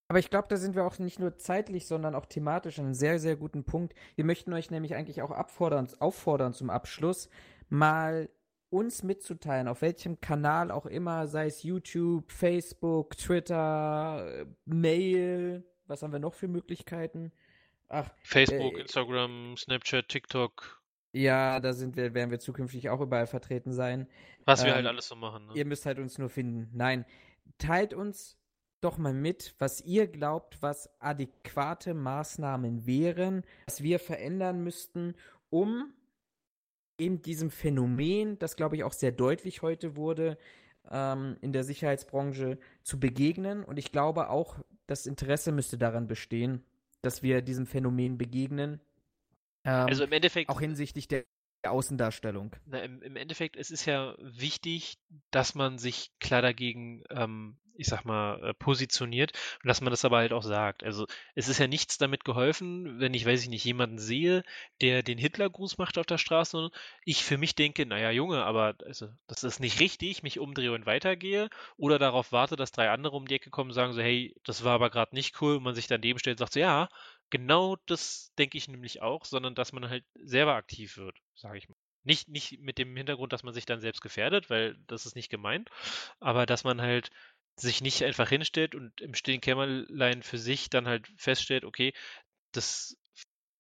Aber ich glaube, da sind wir auch nicht nur zeitlich, sondern auch thematisch an einem sehr, sehr guten Punkt. Wir möchten euch nämlich eigentlich auch auffordern, auffordern zum Abschluss, mal uns mitzuteilen, auf welchem Kanal auch immer, sei es YouTube, Facebook, Twitter, Mail, was haben wir noch für Möglichkeiten? Ach, Facebook, äh, Instagram, Snapchat, TikTok. Ja, da sind wir, werden wir zukünftig auch überall vertreten sein. Was ähm, wir halt alles so machen. Ne? Ihr müsst halt uns nur finden. Nein, teilt uns doch mal mit, was ihr glaubt, was adäquate Maßnahmen wären, was wir verändern müssten, um eben diesem Phänomen, das glaube ich auch sehr deutlich heute wurde, ähm, in der Sicherheitsbranche zu begegnen. Und ich glaube auch, das Interesse müsste daran bestehen, dass wir diesem Phänomen begegnen. Ähm, also im Endeffekt. Auch hinsichtlich der Außendarstellung. Na, im, im, Endeffekt, es ist ja wichtig, dass man sich klar dagegen ähm, ich sag mal, äh, positioniert und dass man das aber halt auch sagt. Also es ist ja nichts damit geholfen, wenn ich, weiß ich nicht, jemanden sehe, der den Hitlergruß macht auf der Straße und ich für mich denke, naja, Junge, aber also, das ist nicht richtig, mich umdrehe und weitergehe oder darauf warte, dass drei andere um die Ecke kommen und sagen so, hey, das war aber gerade nicht cool und man sich daneben stellt und sagt so, ja, genau das denke ich nämlich auch, sondern dass man halt selber aktiv wird, sage ich mal. Nicht, nicht mit dem Hintergrund, dass man sich dann selbst gefährdet, weil das ist nicht gemeint, aber dass man halt sich nicht einfach hinstellt und im stillen Kämmerlein für sich dann halt feststellt, okay, das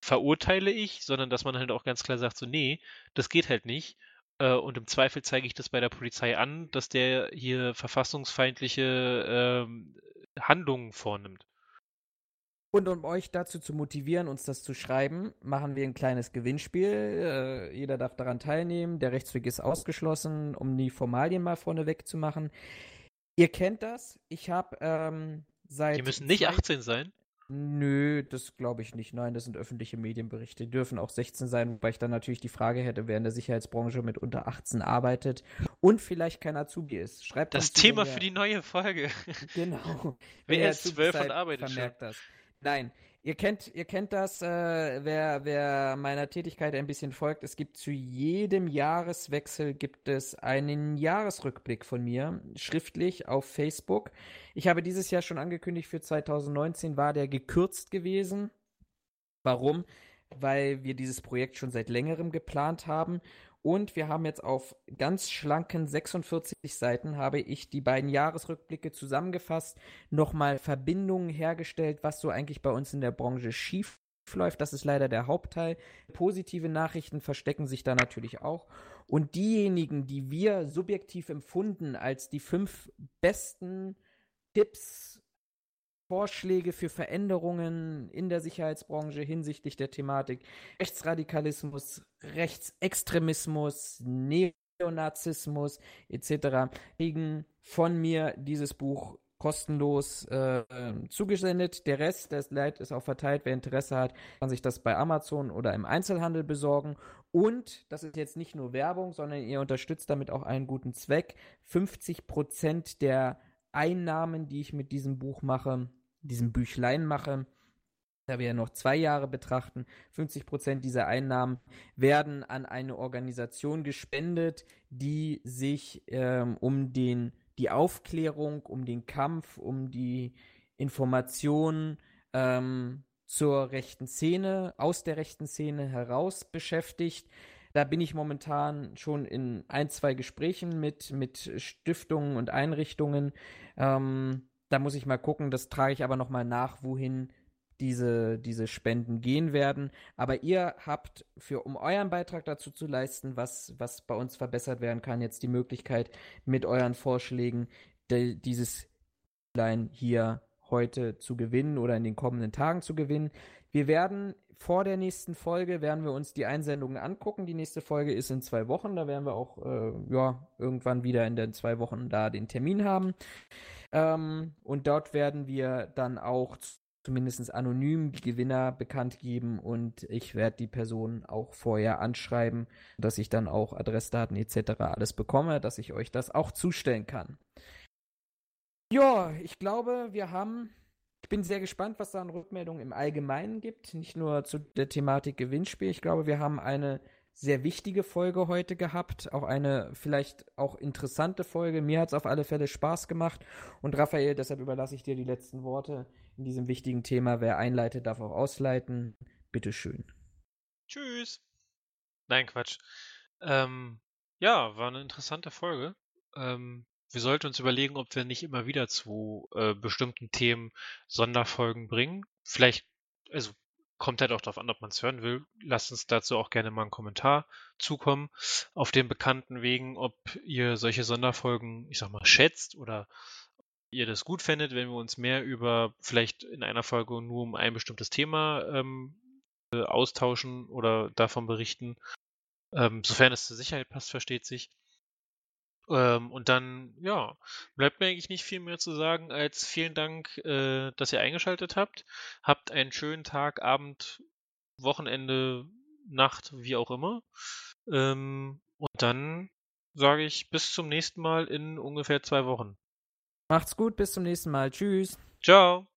verurteile ich, sondern dass man halt auch ganz klar sagt, so, nee, das geht halt nicht. Äh, und im Zweifel zeige ich das bei der Polizei an, dass der hier verfassungsfeindliche ähm, Handlungen vornimmt. Und um euch dazu zu motivieren, uns das zu schreiben, machen wir ein kleines Gewinnspiel. Äh, jeder darf daran teilnehmen. Der Rechtsweg ist ausgeschlossen, um die Formalien mal vorneweg zu machen. Ihr kennt das. Ich habe ähm, seit. Die müssen nicht 18 sein. Nö, das glaube ich nicht. Nein, das sind öffentliche Medienberichte. Die dürfen auch 16 sein, wobei ich dann natürlich die Frage hätte, wer in der Sicherheitsbranche mit unter 18 arbeitet und vielleicht kein Azubi ist. Schreibt das Thema für die neue Folge. Genau. wer ist 12 und arbeitet vermerkt schon. das. Nein, Ihr kennt, ihr kennt das, äh, wer, wer meiner Tätigkeit ein bisschen folgt. Es gibt zu jedem Jahreswechsel gibt es einen Jahresrückblick von mir, schriftlich auf Facebook. Ich habe dieses Jahr schon angekündigt, für 2019 war der gekürzt gewesen. Warum? Weil wir dieses Projekt schon seit längerem geplant haben und wir haben jetzt auf ganz schlanken 46 Seiten habe ich die beiden Jahresrückblicke zusammengefasst, nochmal Verbindungen hergestellt, was so eigentlich bei uns in der Branche schief läuft. Das ist leider der Hauptteil. Positive Nachrichten verstecken sich da natürlich auch. Und diejenigen, die wir subjektiv empfunden als die fünf besten Tipps, Vorschläge für Veränderungen in der Sicherheitsbranche hinsichtlich der Thematik Rechtsradikalismus, Rechtsextremismus, Neonazismus etc. kriegen von mir dieses Buch kostenlos äh, zugesendet. Der Rest des Leid ist auch verteilt. Wer Interesse hat, kann sich das bei Amazon oder im Einzelhandel besorgen. Und das ist jetzt nicht nur Werbung, sondern ihr unterstützt damit auch einen guten Zweck. 50% der Einnahmen, die ich mit diesem Buch mache, diesem Büchlein mache, da wir ja noch zwei Jahre betrachten, 50 Prozent dieser Einnahmen werden an eine Organisation gespendet, die sich ähm, um den, die Aufklärung, um den Kampf, um die Information ähm, zur rechten Szene, aus der rechten Szene heraus beschäftigt. Da bin ich momentan schon in ein, zwei Gesprächen mit, mit Stiftungen und Einrichtungen. Ähm, da muss ich mal gucken, das trage ich aber nochmal nach, wohin diese, diese Spenden gehen werden. Aber ihr habt für, um euren Beitrag dazu zu leisten, was, was bei uns verbessert werden kann, jetzt die Möglichkeit, mit euren Vorschlägen de, dieses Line hier heute zu gewinnen oder in den kommenden Tagen zu gewinnen. Wir werden vor der nächsten Folge werden wir uns die Einsendungen angucken. Die nächste Folge ist in zwei Wochen. Da werden wir auch äh, ja irgendwann wieder in den zwei Wochen da den Termin haben. Ähm, und dort werden wir dann auch zumindest anonym die Gewinner bekannt geben und ich werde die Person auch vorher anschreiben, dass ich dann auch Adressdaten etc. alles bekomme, dass ich euch das auch zustellen kann. Ja, ich glaube, wir haben. Ich bin sehr gespannt, was da an Rückmeldungen im Allgemeinen gibt, nicht nur zu der Thematik Gewinnspiel. Ich glaube, wir haben eine sehr wichtige Folge heute gehabt. Auch eine vielleicht auch interessante Folge. Mir hat es auf alle Fälle Spaß gemacht. Und Raphael, deshalb überlasse ich dir die letzten Worte in diesem wichtigen Thema. Wer einleitet, darf auch ausleiten. Bitteschön. Tschüss. Nein, Quatsch. Ähm, ja, war eine interessante Folge. Ähm, wir sollten uns überlegen, ob wir nicht immer wieder zu äh, bestimmten Themen Sonderfolgen bringen. Vielleicht, also kommt halt auch darauf an, ob man es hören will. Lasst uns dazu auch gerne mal einen Kommentar zukommen auf den bekannten Wegen, ob ihr solche Sonderfolgen, ich sag mal, schätzt oder ihr das gut fändet, wenn wir uns mehr über vielleicht in einer Folge nur um ein bestimmtes Thema ähm, äh, austauschen oder davon berichten. Ähm, sofern es zur Sicherheit passt, versteht sich. Ähm, und dann, ja, bleibt mir eigentlich nicht viel mehr zu sagen als vielen Dank, äh, dass ihr eingeschaltet habt. Habt einen schönen Tag, Abend, Wochenende, Nacht, wie auch immer. Ähm, und dann sage ich bis zum nächsten Mal in ungefähr zwei Wochen. Macht's gut, bis zum nächsten Mal. Tschüss. Ciao.